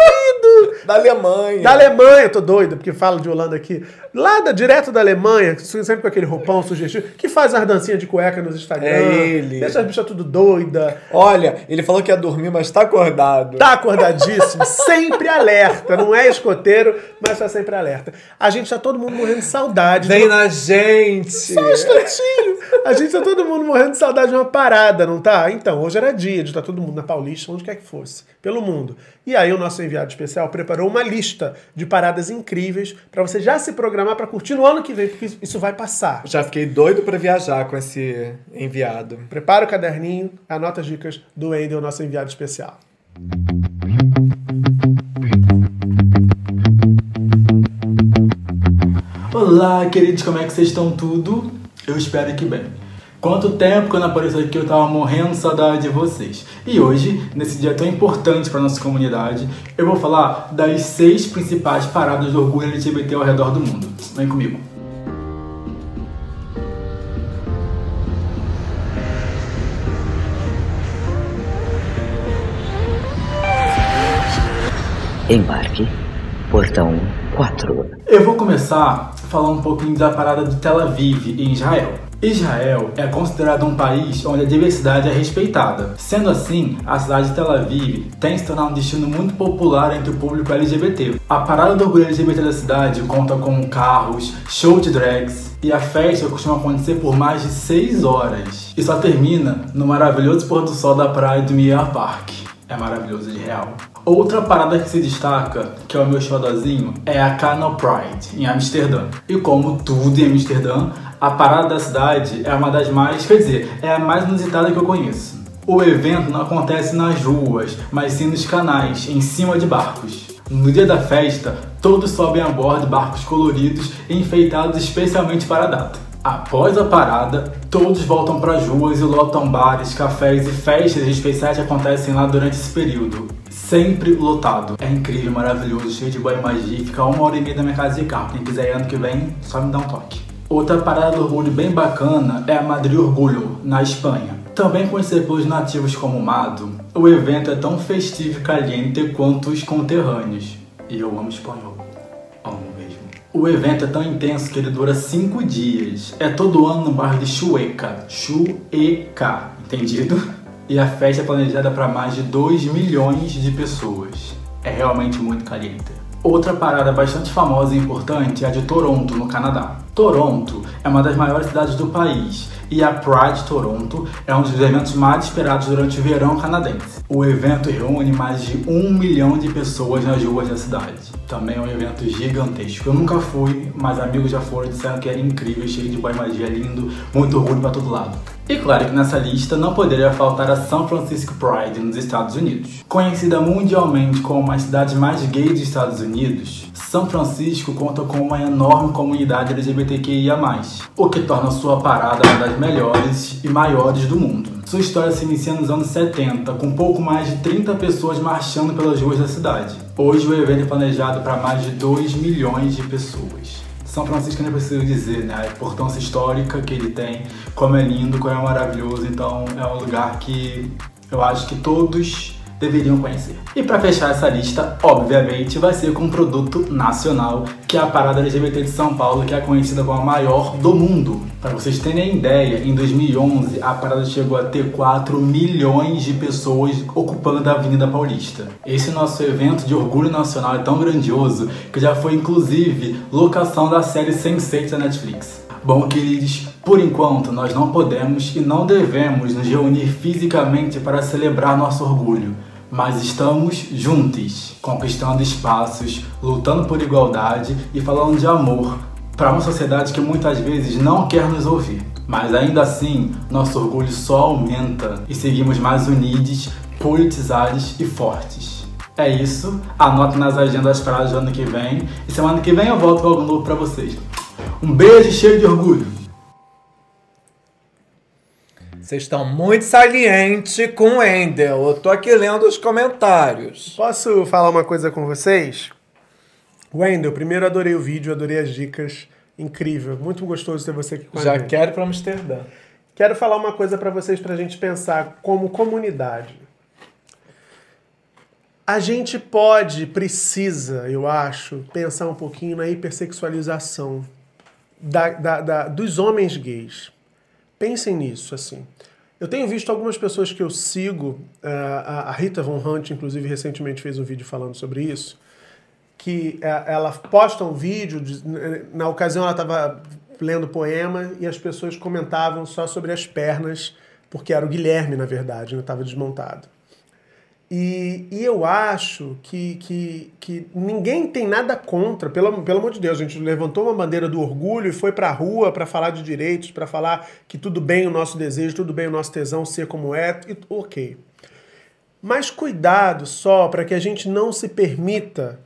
Da Alemanha. Da Alemanha, tô doido, porque fala de Holanda aqui. Lá da, direto da Alemanha, sempre com aquele roupão sugestivo, que faz as dancinhas de cueca nos Instagram. É ele. Deixa as bichas tudo doida. Olha, ele falou que ia dormir, mas tá acordado. Tá acordadíssimo, sempre alerta. Não é escoteiro, mas tá sempre alerta. A gente tá todo mundo morrendo de saudade. Vem de uma- na gente. Só um instantinho. A gente tá todo mundo morrendo de saudade de uma parada, não tá? Então, hoje era dia de estar todo mundo na Paulista, onde quer que fosse, pelo mundo. E aí o nosso enviado especial preparou uma lista de paradas incríveis pra você já se programar pra curtir no ano que vem, porque isso- vai passar. Já fiquei doido pra viajar com esse enviado. Prepara o caderninho, anota as dicas do Wendel, nosso enviado especial. Olá, queridos, como é que vocês estão tudo? Eu espero que bem. Quanto tempo que eu não apareço aqui, eu tava morrendo de saudade de vocês. E hoje, nesse dia tão importante para nossa comunidade, eu vou falar das seis principais paradas do orgulho LGBT ao redor do mundo. Vem comigo. Embarque, portão 4. Eu vou começar a falar um pouquinho da parada de Tel Aviv, em Israel. Israel é considerado um país onde a diversidade é respeitada. Sendo assim, a cidade de Tel Aviv tem se tornado um destino muito popular entre o público LGBT. A parada do orgulho LGBT da cidade conta com carros, show de drags e a festa costuma acontecer por mais de 6 horas. E só termina no maravilhoso pôr do sol da praia do Mier Park. É maravilhoso de real. Outra parada que se destaca, que é o meu xodozinho, é a Canal Pride, em Amsterdã. E como tudo em Amsterdã, a parada da cidade é uma das mais, quer dizer, é a mais inusitada que eu conheço. O evento não acontece nas ruas, mas sim nos canais, em cima de barcos. No dia da festa, todos sobem a bordo barcos coloridos enfeitados especialmente para a data. Após a parada, todos voltam para as ruas e lotam bares, cafés e festas especiais que acontecem lá durante esse período. Sempre lotado. É incrível, maravilhoso, cheio de boa magia. Fica uma hora e meia da minha casa de carro. Quem quiser ir ano que vem, só me dá um toque. Outra parada do orgulho bem bacana é a Madrid Orgulho, na Espanha. Também conhecido pelos nativos como Mado, o evento é tão festivo e caliente quanto os conterrâneos. E eu amo espanhol. Amo mesmo. O evento é tão intenso que ele dura cinco dias. É todo ano no bairro de Chueca. Chueca, entendido? E a festa é planejada para mais de 2 milhões de pessoas. É realmente muito caliente. Outra parada bastante famosa e importante é a de Toronto, no Canadá. Toronto é uma das maiores cidades do país e a Pride Toronto é um dos eventos mais esperados durante o verão canadense. O evento reúne mais de um milhão de pessoas nas ruas da cidade. Também é um evento gigantesco. Eu nunca fui, mas amigos já foram e disseram que é incrível, cheio de boa magia, lindo, muito orgulho para todo lado. E claro que nessa lista não poderia faltar a São Francisco Pride nos Estados Unidos. Conhecida mundialmente como uma das cidades mais gays dos Estados Unidos, São Francisco conta com uma enorme comunidade LGBTQIA+, o que torna sua parada uma das melhores e maiores do mundo. Sua história se inicia nos anos 70, com pouco mais de 30 pessoas marchando pelas ruas da cidade. Hoje o evento é planejado para mais de 2 milhões de pessoas. São Francisco nem preciso dizer, né? A importância histórica que ele tem, como é lindo, como é maravilhoso. Então é um lugar que eu acho que todos deveriam conhecer. E para fechar essa lista, obviamente, vai ser com um produto nacional, que é a Parada LGBT de São Paulo, que é conhecida como a maior do mundo. Para vocês terem ideia, em 2011 a parada chegou a ter 4 milhões de pessoas ocupando a Avenida Paulista. Esse nosso evento de orgulho nacional é tão grandioso que já foi inclusive locação da série Sense8 da Netflix. Bom, queridos, por enquanto nós não podemos e não devemos nos reunir fisicamente para celebrar nosso orgulho mas estamos juntos, conquistando espaços, lutando por igualdade e falando de amor para uma sociedade que muitas vezes não quer nos ouvir. Mas ainda assim, nosso orgulho só aumenta e seguimos mais unidos, politizados e fortes. É isso, anote nas agendas para o ano que vem e semana que vem eu volto com algo novo para vocês. Um beijo cheio de orgulho! Vocês estão muito saliente com o Endel. Eu tô aqui lendo os comentários. Posso falar uma coisa com vocês? Wendel, primeiro adorei o vídeo, adorei as dicas. Incrível, muito gostoso ter você aqui com Já a gente. quero para Amsterdã. Quero falar uma coisa para vocês para a gente pensar como comunidade. A gente pode, precisa, eu acho, pensar um pouquinho na hipersexualização da, da, da, dos homens gays. Pensem nisso, assim. Eu tenho visto algumas pessoas que eu sigo, uh, a Rita Von Hunt, inclusive, recentemente fez um vídeo falando sobre isso, que uh, ela posta um vídeo, de, na ocasião ela estava lendo poema e as pessoas comentavam só sobre as pernas, porque era o Guilherme, na verdade, estava né, desmontado. E, e, eu acho que, que, que ninguém tem nada contra, pelo, pelo amor de Deus, a gente levantou uma bandeira do orgulho e foi para a rua para falar de direitos, para falar que tudo bem o nosso desejo, tudo bem o nosso tesão ser como é, e, ok. Mas cuidado só para que a gente não se permita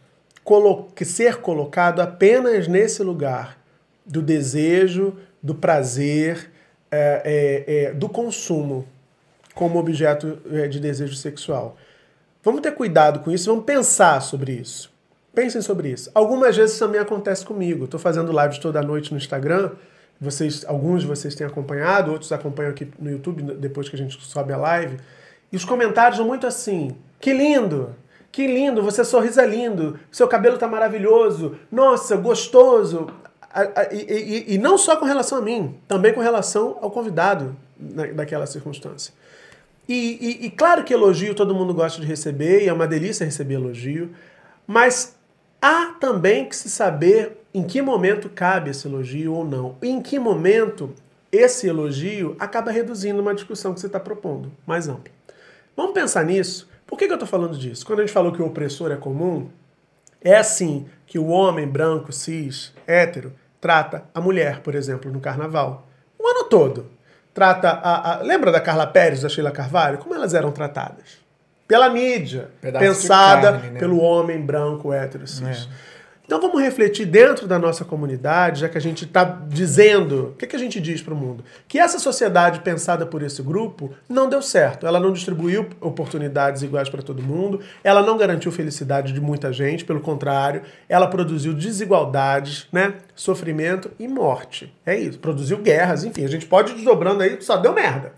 ser colocado apenas nesse lugar do desejo, do prazer, é, é, é, do consumo como objeto é, de desejo sexual. Vamos ter cuidado com isso, vamos pensar sobre isso. Pensem sobre isso. Algumas vezes também acontece comigo. Estou fazendo lives toda noite no Instagram. Vocês, alguns de vocês têm acompanhado, outros acompanham aqui no YouTube depois que a gente sobe a live. E os comentários são muito assim: que lindo, que lindo, você sorrisa lindo, seu cabelo está maravilhoso, nossa, gostoso. E, e, e, não só com relação a mim, também com relação ao convidado naquela circunstância. E, e, e, claro que elogio todo mundo gosta de receber, e é uma delícia receber elogio, mas há também que se saber em que momento cabe esse elogio ou não. E em que momento esse elogio acaba reduzindo uma discussão que você está propondo, mais ampla. Vamos pensar nisso. Por que, que eu estou falando disso? Quando a gente falou que o opressor é comum, é assim que o homem branco, cis, hétero, trata a mulher, por exemplo, no carnaval. O ano todo trata a, a, Lembra da Carla Pérez, da Sheila Carvalho? Como elas eram tratadas? Pela mídia, Pedaço pensada carne, né? pelo homem branco hétero cis. É. Então vamos refletir dentro da nossa comunidade, já que a gente está dizendo, o que, que a gente diz para o mundo? Que essa sociedade pensada por esse grupo não deu certo. Ela não distribuiu oportunidades iguais para todo mundo, ela não garantiu felicidade de muita gente, pelo contrário, ela produziu desigualdades, né? sofrimento e morte. É isso. Produziu guerras, enfim, a gente pode ir desdobrando aí, só deu merda.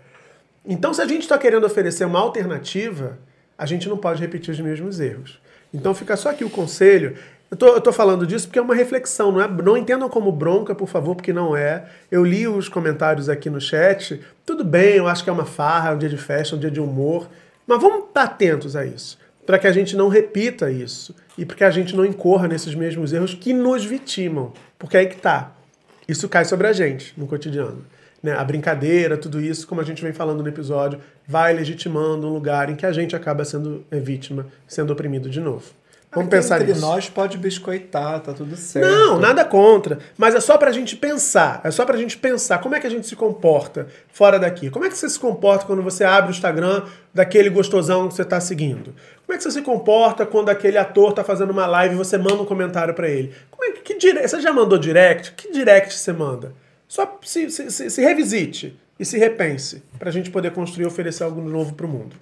Então, se a gente está querendo oferecer uma alternativa, a gente não pode repetir os mesmos erros. Então, fica só aqui o conselho. Eu tô, eu tô falando disso porque é uma reflexão, não, é, não entendam como bronca, por favor, porque não é. Eu li os comentários aqui no chat. Tudo bem, eu acho que é uma farra, é um dia de festa, é um dia de humor. Mas vamos estar atentos a isso, para que a gente não repita isso e para que a gente não incorra nesses mesmos erros que nos vitimam. Porque aí que tá. Isso cai sobre a gente no cotidiano. Né? A brincadeira, tudo isso, como a gente vem falando no episódio, vai legitimando um lugar em que a gente acaba sendo é, vítima, sendo oprimido de novo. Vamos pensar entre nisso. nós pode biscoitar, tá tudo certo. Não, nada contra. Mas é só pra gente pensar. É só pra gente pensar como é que a gente se comporta fora daqui. Como é que você se comporta quando você abre o Instagram daquele gostosão que você tá seguindo? Como é que você se comporta quando aquele ator tá fazendo uma live e você manda um comentário pra ele? Como é que, que dire... Você já mandou direct? Que direct você manda? Só se, se, se, se revisite e se repense pra gente poder construir e oferecer algo novo pro mundo.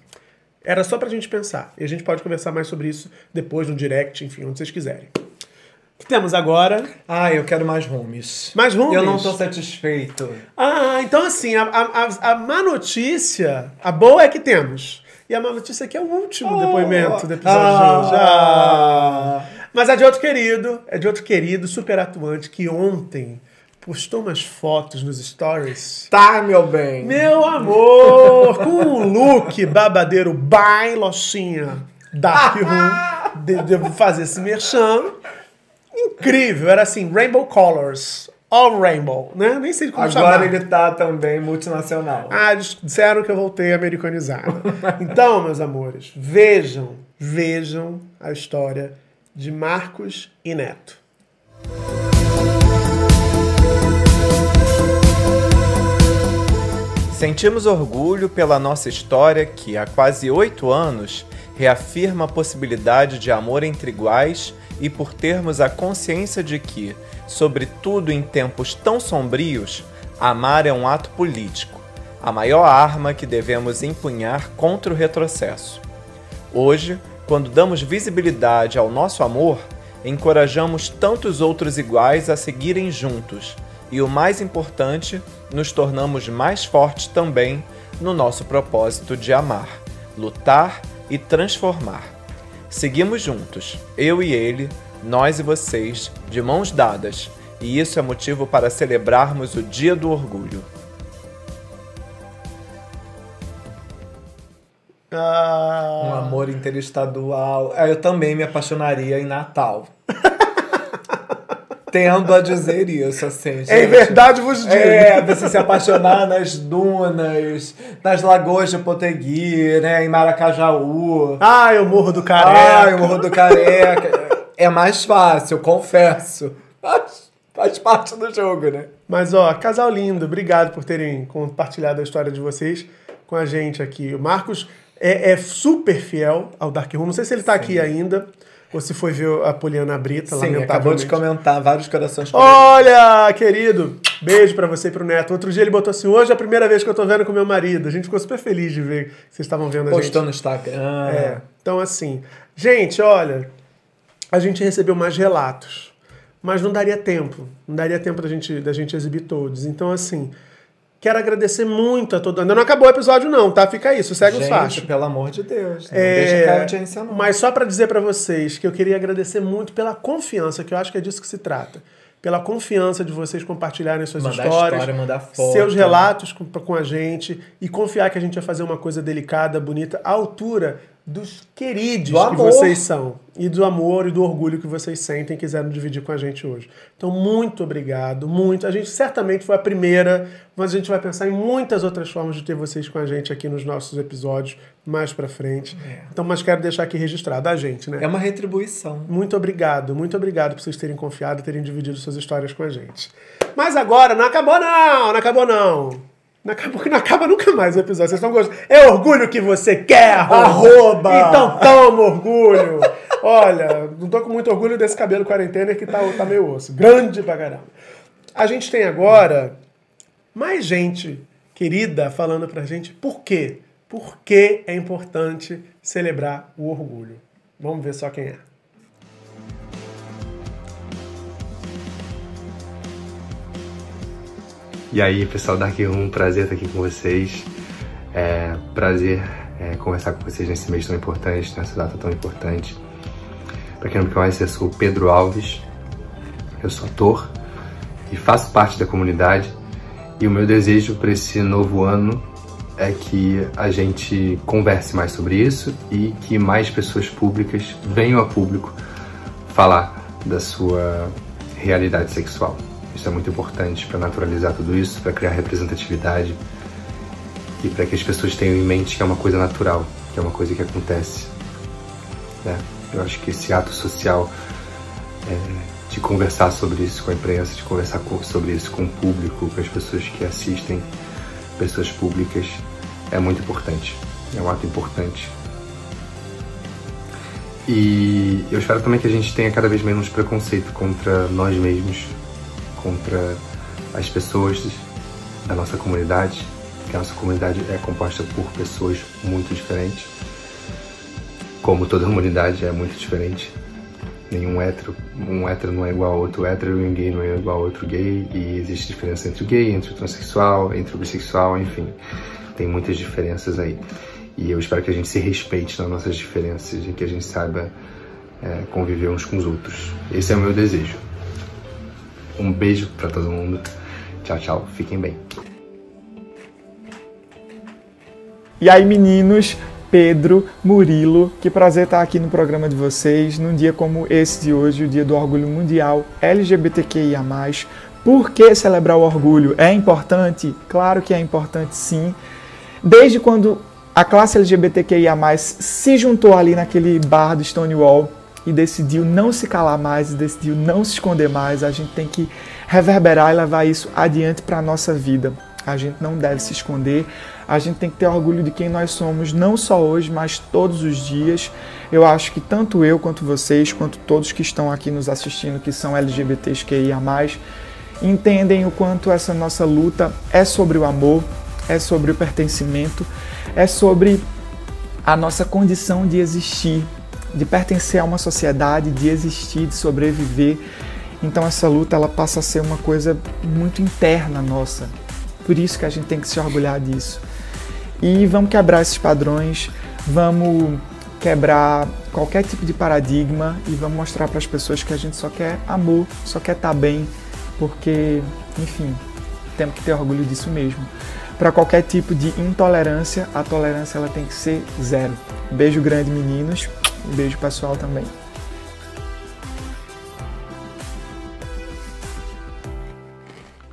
Era só pra gente pensar. E a gente pode conversar mais sobre isso depois no direct, enfim, onde vocês quiserem. O que temos agora? Ah, eu quero mais roomies. Mais roomies? Eu não tô satisfeito. Ah, então assim, a, a, a- má notícia, a boa é que temos. E a má notícia é que é o último depoimento do episódio Ah. de hoje. Ah. Mas é de outro querido, é de outro querido, super atuante, que ontem postou umas fotos nos stories. Tá, meu bem. Meu amor, com um look babadeiro bailochinha Dark Room. De- Devo fazer esse merchan. Incrível, era assim, rainbow colors. All rainbow, né? Nem sei como chamar. Agora ele tá também multinacional. Ah, eles disseram que eu voltei americanizado. Então, meus amores, vejam, vejam a história de Marcos e Neto. Sentimos orgulho pela nossa história que, há quase oito anos, reafirma a possibilidade de amor entre iguais e por termos a consciência de que, sobretudo em tempos tão sombrios, amar é um ato político, a maior arma que devemos empunhar contra o retrocesso. Hoje, quando damos visibilidade ao nosso amor, encorajamos tantos outros iguais a seguirem juntos e, o mais importante, nos tornamos mais fortes também no nosso propósito de amar, lutar e transformar. Seguimos juntos, eu e ele, nós e vocês, de mãos dadas, e isso é motivo para celebrarmos o Dia do Orgulho. Ah, Um amor interestadual. É, Eu também me apaixonaria em Natal. Tendo a dizer isso, assim. Em gente. verdade vos digo. É, você se apaixonar nas dunas, nas lagoas de Potegui, né? Em Maracajaú. Ah, eu morro do careca. Ai, o Morro do Careca. É mais fácil, confesso. Mas faz parte do jogo, né? Mas, ó, casal lindo, obrigado por terem compartilhado a história de vocês com a gente aqui. O Marcos é, é super fiel ao Dark Room. Não sei se ele tá aqui ainda ou se foi ver a Poliana Brita, Sim, acabou de comentar vários corações. Olha, querido, beijo pra você e pro Neto. Outro dia ele botou assim: hoje é a primeira vez que eu tô vendo com meu marido. A gente ficou super feliz de ver que vocês estavam vendo a gente. Postou no Instagram. É. Então, assim, gente, olha, a gente recebeu mais relatos, mas não daria tempo. Não daria tempo da gente, da gente exibir todos. Então, assim, quero agradecer muito a todo Ainda não acabou o episódio, não, tá? Fica isso, segue os Gente, fatos. pelo amor de Deus. Não É, deixa cair a audiência, não. Mas só pra dizer pra vocês que eu queria agradecer muito pela confiança, que eu acho que é disso que se trata. Pela confiança de vocês compartilharem suas Mandar histórias, história, mandar foto. seus relatos com, com a gente e confiar que a gente vai fazer uma coisa delicada, bonita, à altura dos queridos Do que vocês são. E do amor e do orgulho que vocês sentem e quiseram dividir com a gente hoje. Então, muito obrigado, muito. A gente certamente foi a primeira, mas a gente vai pensar em muitas outras formas de ter vocês com a gente aqui nos nossos episódios mais pra frente. Então, mas quero deixar aqui registrado a gente, né? É uma retribuição. Muito obrigado, muito obrigado por vocês terem confiado e terem dividido suas histórias com a gente. Mas agora, não acabou não, não acabou não. Não acabou que não acaba nunca mais o episódio. Vocês estão gostando? É orgulho que você quer, arroba! Arroba! Então toma orgulho! Olha, não tô com muito orgulho desse cabelo quarentena que tá, tá meio osso. Grande pra caramba. A gente tem agora mais gente querida falando pra gente por quê? Por que é importante celebrar o orgulho? Vamos ver só quem é. E aí, pessoal da Room, prazer estar aqui com vocês. É prazer é, conversar com vocês nesse mês tão importante, nessa data tão importante. Para quem não me conhece, eu sou Pedro Alves, eu sou ator e faço parte da comunidade. E o meu desejo para esse novo ano é que a gente converse mais sobre isso e que mais pessoas públicas venham a público falar da sua realidade sexual. Isso é muito importante para naturalizar tudo isso, para criar representatividade e para que as pessoas tenham em mente que é uma coisa natural, que é uma coisa que acontece. Né? Eu acho que esse ato social é, de conversar sobre isso com a imprensa, de conversar com, sobre isso com o público, com as pessoas que assistem, pessoas públicas, é muito importante. É um ato importante. E eu espero também que a gente tenha cada vez menos preconceito contra nós mesmos, contra as pessoas da nossa comunidade, que a nossa comunidade é composta por pessoas muito diferentes. Como toda comunidade é muito diferente. Nenhum hétero, um hétero não é igual a outro hétero um gay não é igual a outro gay. E existe diferença entre o gay, entre o transexual, entre o bissexual, enfim. Tem muitas diferenças aí. E eu espero que a gente se respeite nas nossas diferenças e que a gente saiba é, conviver uns com os outros. Esse é o meu desejo. Um beijo para todo mundo. Tchau, tchau. Fiquem bem. E aí, meninos, Pedro, Murilo, que prazer estar aqui no programa de vocês, num dia como esse de hoje, o Dia do Orgulho Mundial LGBTQIA+. Por que celebrar o orgulho? É importante? Claro que é importante sim. Desde quando a classe LGBTQIA+, se juntou ali naquele bar do Stonewall e decidiu não se calar mais, decidiu não se esconder mais, a gente tem que reverberar e levar isso adiante para a nossa vida. A gente não deve se esconder, a gente tem que ter orgulho de quem nós somos, não só hoje, mas todos os dias. Eu acho que tanto eu quanto vocês, quanto todos que estão aqui nos assistindo, que são LGBTQIA+, entendem o quanto essa nossa luta é sobre o amor, é sobre o pertencimento, é sobre a nossa condição de existir, de pertencer a uma sociedade, de existir, de sobreviver. Então essa luta ela passa a ser uma coisa muito interna nossa. Por isso que a gente tem que se orgulhar disso. E vamos quebrar esses padrões, vamos quebrar qualquer tipo de paradigma e vamos mostrar para as pessoas que a gente só quer amor, só quer estar tá bem, porque, enfim, temos que ter orgulho disso mesmo para qualquer tipo de intolerância, a tolerância ela tem que ser zero. Beijo grande, meninos. E beijo pessoal também.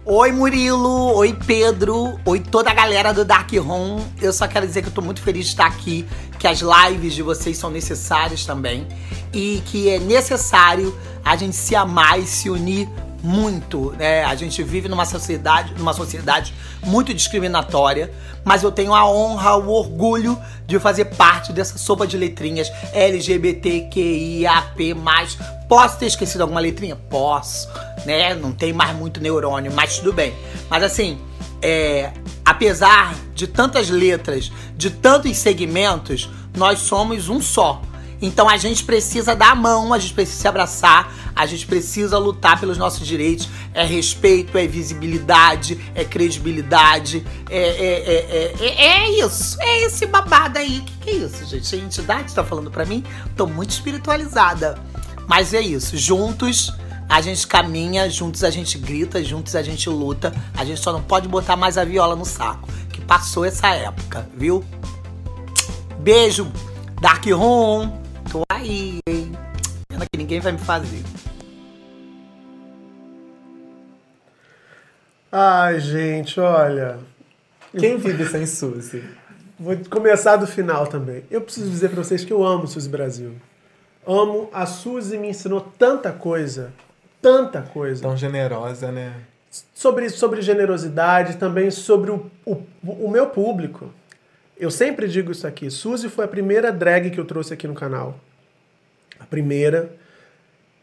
Oi Murilo, oi Pedro, oi toda a galera do Dark Room. Eu só quero dizer que eu tô muito feliz de estar aqui, que as lives de vocês são necessárias também e que é necessário a gente se amar e se unir muito, né? A gente vive numa sociedade, numa sociedade muito discriminatória, mas eu tenho a honra, o orgulho de fazer parte dessa sopa de letrinhas LGBTQIAP+. Posso ter esquecido alguma letrinha? Posso, né? Não tem mais muito neurônio, mas tudo bem. Mas assim, é, apesar de tantas letras, de tantos segmentos, nós somos um só. Então a gente precisa dar a mão, a gente precisa se abraçar, a gente precisa lutar pelos nossos direitos. É respeito, é visibilidade, é credibilidade, é, é, é, é, é isso. É esse babado aí. Que que é isso, gente? A entidade tá falando para mim? Tô muito espiritualizada. Mas é isso. Juntos a gente caminha, juntos a gente grita, juntos a gente luta. A gente só não pode botar mais a viola no saco. Que passou essa época, viu? Beijo, Dark Room. Tô aí, hein? Pena que ninguém vai me fazer. Ai, gente, olha. Quem vive sem Suzy? Vou começar do final também. Eu preciso dizer para vocês que eu amo Suzy Brasil. Amo. A Suzy me ensinou tanta coisa. Tanta coisa. Tão generosa, né? Sobre, sobre generosidade, também sobre o, o, o meu público. Eu sempre digo isso aqui. Suzy foi a primeira drag que eu trouxe aqui no canal. A primeira.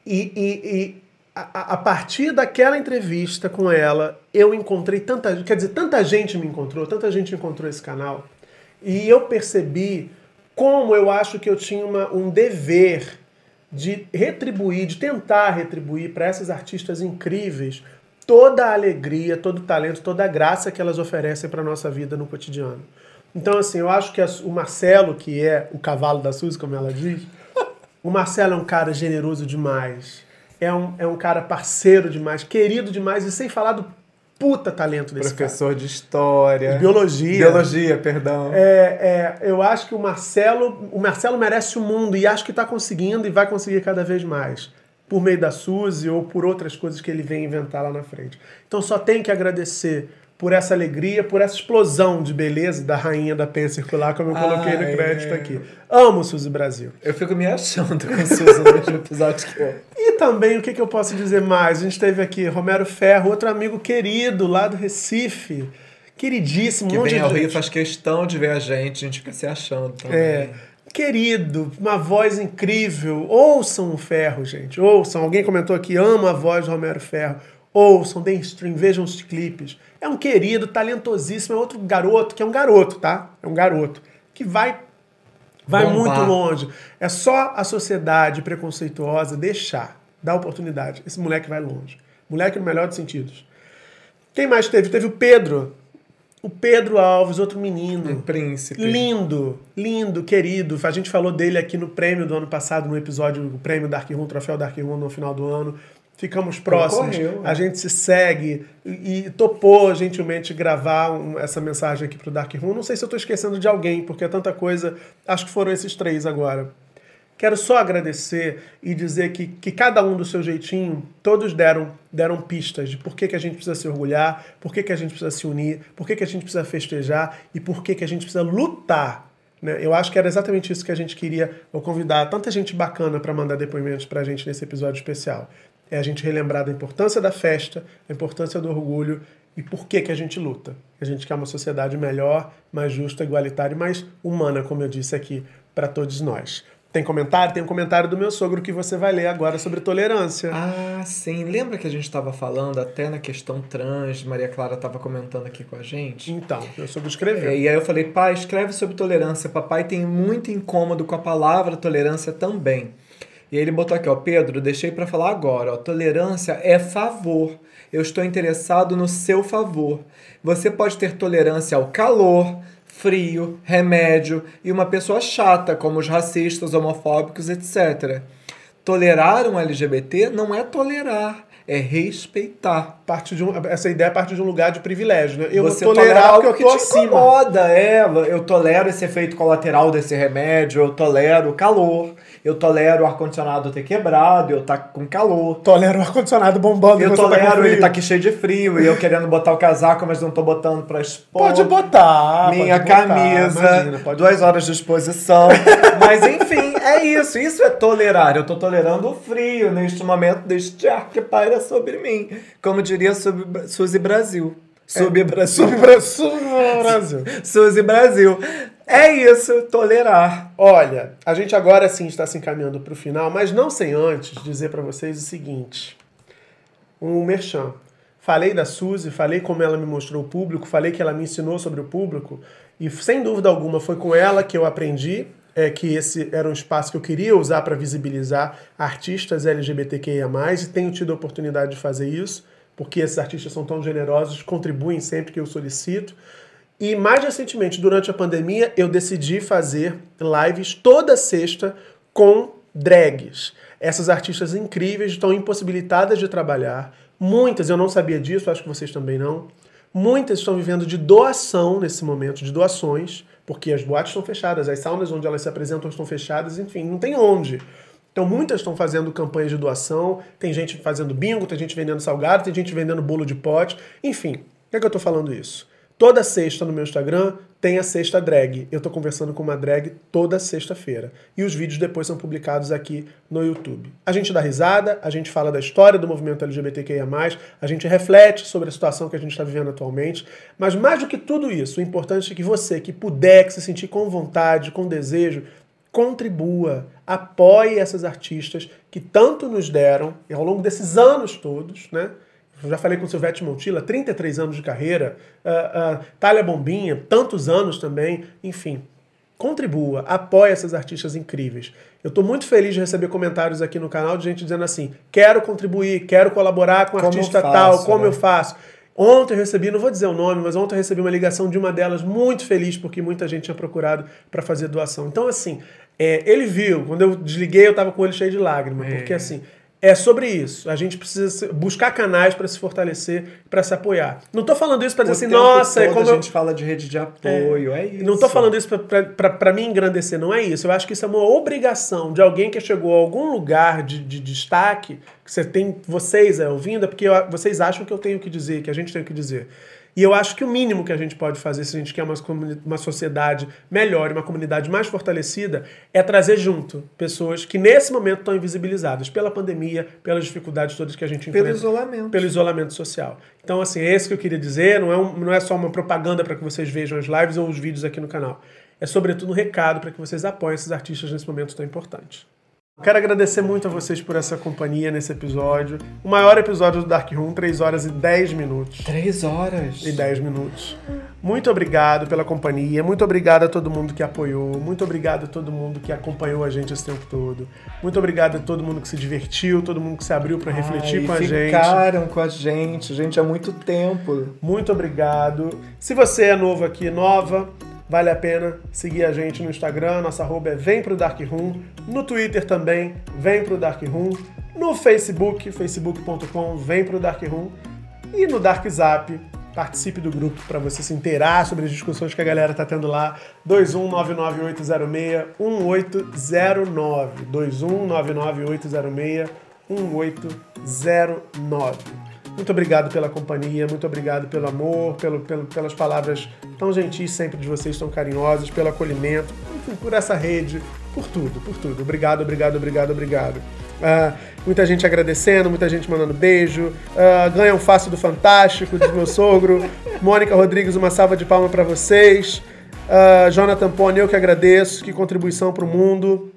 E, e, e a, a, partir daquela entrevista com ela, eu encontrei tanta, quer dizer, tanta gente me encontrou, tanta gente encontrou esse canal, e eu percebi como eu acho que eu tinha uma, um dever de retribuir, de tentar retribuir para essas artistas incríveis toda a alegria, todo o talento, toda a graça que elas oferecem para nossa vida no cotidiano. Então, assim, eu acho que o Marcelo, que é o cavalo da Suzy, como ela diz, o Marcelo é um cara generoso demais. É um, é um cara parceiro demais, querido demais, e sem falar do puta talento desse cara. Professor de história. De biologia. Biologia, perdão. É, é, eu acho que o Marcelo, o Marcelo merece o mundo e acho que está conseguindo e vai conseguir cada vez mais. Por meio da Suzy ou por outras coisas que ele vem inventar lá na frente. Então só tenho que agradecer por essa alegria, por essa explosão de beleza da rainha da penha circular, como eu coloquei no Ah, crédito é. aqui. Amo Suzy Brasil. Eu fico me achando com o Suzy no último episódio que eu. E também, o que, que eu posso dizer mais? A gente teve aqui Romero Ferro, outro amigo querido lá do Recife. Queridíssimo. Que um vem de ao Rio faz questão de ver a gente, a gente fica se achando também. É. Querido, uma voz incrível. Ouçam o Ferro, gente. Ouçam. Alguém comentou aqui, ama a voz do Romero Ferro. Ouçam, deem stream, vejam os clipes. É um querido, talentosíssimo. É outro garoto, que é um garoto, tá? É um garoto. Que vai, vai Bombar. muito longe. É só a sociedade preconceituosa deixar, dar oportunidade. Esse moleque vai longe. Moleque no melhor dos sentidos. Quem mais teve? Teve o Pedro. O Pedro Alves, outro menino. Um príncipe. Lindo, lindo, querido. A gente falou dele aqui no prêmio do ano passado, no episódio, o prêmio Dark Room, troféu Dark Room no final do ano. Ficamos próximos. Concorreu, a é. gente se segue e, e topou gentilmente gravar um- essa mensagem aqui pro Dark Room. Não sei se eu estou esquecendo de alguém, porque é tanta coisa. Acho que foram esses três agora. Quero só agradecer e dizer que, que cada um do seu jeitinho, todos deram, deram pistas de por que, que a gente precisa se orgulhar, por que, que a gente precisa se unir, por que, que a gente precisa festejar e por que, que a gente precisa lutar. Né? Eu acho que era exatamente isso que a gente queria eu convidar tanta gente bacana para mandar depoimentos para a gente nesse episódio especial. É a gente relembrar da importância da festa, a importância do orgulho e por que, que a gente luta. A gente quer uma sociedade melhor, mais justa, igualitária e mais humana, como eu disse aqui, para todos nós. Tem comentário? Tem um comentário do meu sogro que você vai ler agora sobre tolerância. Ah, sim. Lembra que a gente estava falando até na questão trans, Maria Clara estava comentando aqui com a gente? Então, meu sogro escreveu. É, e aí eu falei, pai, escreve sobre tolerância. Papai tem muito incômodo com a palavra tolerância também. E ele botou aqui, ó, Pedro, deixei para falar agora, ó, tolerância é favor. Eu estou interessado no seu favor. Você pode ter tolerância ao calor, frio, remédio e uma pessoa chata, como os racistas, homofóbicos, etc. Tolerar um LGBT não é tolerar, é respeitar. Parte de um, essa ideia parte de um lugar de privilégio, né? Eu Você vou tolerar algo porque que eu tô te acima. incomoda, é. Eu tolero esse efeito colateral desse remédio, eu tolero o calor, eu tolero o ar-condicionado ter quebrado, eu tá com calor. Tolero o ar-condicionado bombando Eu tá tolero ele frio. tá aqui cheio de frio e eu querendo botar o casaco, mas não tô botando pra expor. Pode botar, Minha pode botar, camisa, imagina, pode duas horas de exposição. mas enfim, é isso. Isso é tolerar. Eu tô tolerando o frio neste momento deste ar que paira sobre mim. Como diria Sub- Suzy Brasil. Sub Brasil. Sub Bra- Sub Brasil. Suzy Brasil. É isso, tolerar. Olha, a gente agora sim está se encaminhando para o final, mas não sem antes dizer para vocês o seguinte: um merchan. Falei da Suzy, falei como ela me mostrou o público, falei que ela me ensinou sobre o público, e sem dúvida alguma foi com ela que eu aprendi é, que esse era um espaço que eu queria usar para visibilizar artistas LGBTQIA, e tenho tido a oportunidade de fazer isso, porque esses artistas são tão generosos, contribuem sempre que eu solicito. E mais recentemente, durante a pandemia, eu decidi fazer lives toda sexta com drags. Essas artistas incríveis estão impossibilitadas de trabalhar. Muitas, eu não sabia disso, acho que vocês também não. Muitas estão vivendo de doação nesse momento, de doações, porque as boates estão fechadas, as saunas onde elas se apresentam estão fechadas, enfim, não tem onde. Então muitas estão fazendo campanhas de doação, tem gente fazendo bingo, tem gente vendendo salgado, tem gente vendendo bolo de pote, enfim. Por que, é que eu tô falando isso? Toda sexta no meu Instagram tem a sexta drag. Eu tô conversando com uma drag toda sexta-feira. E os vídeos depois são publicados aqui no YouTube. A gente dá risada, a gente fala da história do movimento LGBTQIA, a gente reflete sobre a situação que a gente está vivendo atualmente. Mas mais do que tudo isso, o importante é que você que puder, que se sentir com vontade, com desejo, contribua, apoie essas artistas que tanto nos deram ao longo desses anos todos, né? Já falei com Silvete Montilla, 33 anos de carreira, uh, uh, Thalia Bombinha, tantos anos também, enfim. Contribua, apoie essas artistas incríveis. Eu estou muito feliz de receber comentários aqui no canal de gente dizendo assim: quero contribuir, quero colaborar com Como artista faço, tal, como né? eu faço. Ontem eu recebi, não vou dizer o nome, mas ontem eu recebi uma ligação de uma delas muito feliz porque muita gente tinha procurado para fazer doação. Então, assim, é, ele viu, quando eu desliguei, eu tava com o olho cheio de lágrimas, É. porque assim, é sobre isso. A gente precisa buscar canais para se fortalecer, para se apoiar. Não tô falando isso para dizer assim, nossa, é como a eu- gente fala de rede de apoio, é, isso. não tô falando isso pra me engrandecer, não é isso. Eu acho que isso é uma obrigação de alguém que chegou a algum lugar de, de destaque, que você tem, vocês é, ouvindo, é porque eu- vocês acham que eu tenho que dizer, que a gente tem que dizer. E eu acho que o mínimo que a gente pode fazer, se a gente quer uma, uma sociedade melhor, e uma comunidade mais fortalecida, é trazer junto pessoas que nesse momento estão invisibilizadas pela pandemia, pelas dificuldades todas que a gente Pelo enfrenta. isolamento. Pelo isolamento social. Então, assim, é isso que eu queria dizer. Não é, um- não é só uma propaganda para que vocês vejam as lives ou os vídeos aqui no canal. É, sobretudo, um recado para que vocês apoiem esses artistas nesse momento tão importante. Quero agradecer muito a vocês por essa companhia nesse episódio. O maior episódio do Dark Room, 3 horas e 10 minutos. 3 horas. E 10 minutos. Muito obrigado pela companhia, muito obrigado a todo mundo que apoiou, muito obrigado a todo mundo que acompanhou a gente esse tempo todo. Muito obrigado a todo mundo que se divertiu, todo mundo que se abriu para refletir Ai, com a gente. Ficaram com a gente, gente, há muito tempo. Muito obrigado. Se você é novo aqui, nova, vale a pena seguir a gente no Instagram. Nossa arroba é Vem Pro Dark Room. No Twitter também, Vem Pro Dark Room. No Facebook, facebook.com, Vem Pro Dark Room. E no Dark Zap, participe do grupo para você se inteirar sobre as discussões que a galera tá tendo lá. 21998061809. 21998061809. Muito obrigado pela companhia, muito obrigado pelo amor, pelo, pelo- pelas palavras tão gentis sempre de vocês, tão carinhosas, pelo acolhimento, enfim, por essa rede, por tudo, por tudo. Obrigado, obrigado, obrigado, obrigado. Ah, muita gente agradecendo, muita gente mandando beijo. Ah, ganha um fácil do Fantástico, diz meu sogro. Mônica Rodrigues, uma salva de palmas para vocês. Ah, Jonathan Pony, eu que agradeço. Que contribuição para o mundo.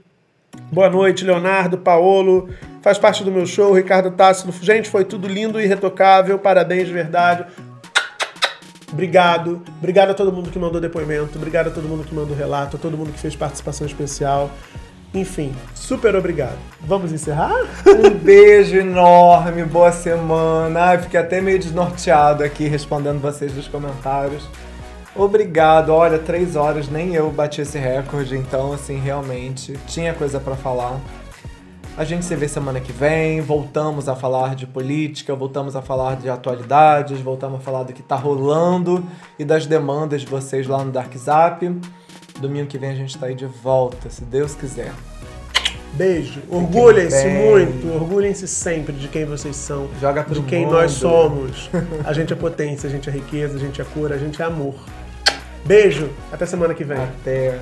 Boa noite, Leonardo, Paolo. Faz parte do meu show, Ricardo Tássilo. Gente, foi tudo lindo e irretocável. Parabéns de verdade. Obrigado. Obrigado a todo mundo que mandou depoimento. Obrigado a todo mundo que mandou relato. A todo mundo que fez participação especial. Enfim, super obrigado. Vamos encerrar? Um beijo enorme, boa semana. Ai, fiquei até meio desnorteado aqui respondendo vocês nos comentários. Obrigado, olha, três horas, nem eu bati esse recorde, então, assim, realmente, tinha coisa pra falar. A gente se vê semana que vem, voltamos a falar de política, voltamos a falar de atualidades, voltamos a falar do que tá rolando e das demandas de vocês lá no Dark Zap. Domingo que vem a gente tá aí de volta, se Deus quiser. Beijo. Orgulhem-se muito, orgulhem-se sempre de quem vocês são, Joga pro de quem mundo. nós somos. A gente é potência, a gente é riqueza, a gente é cura, a gente é amor. Beijo, até semana que vem. Até.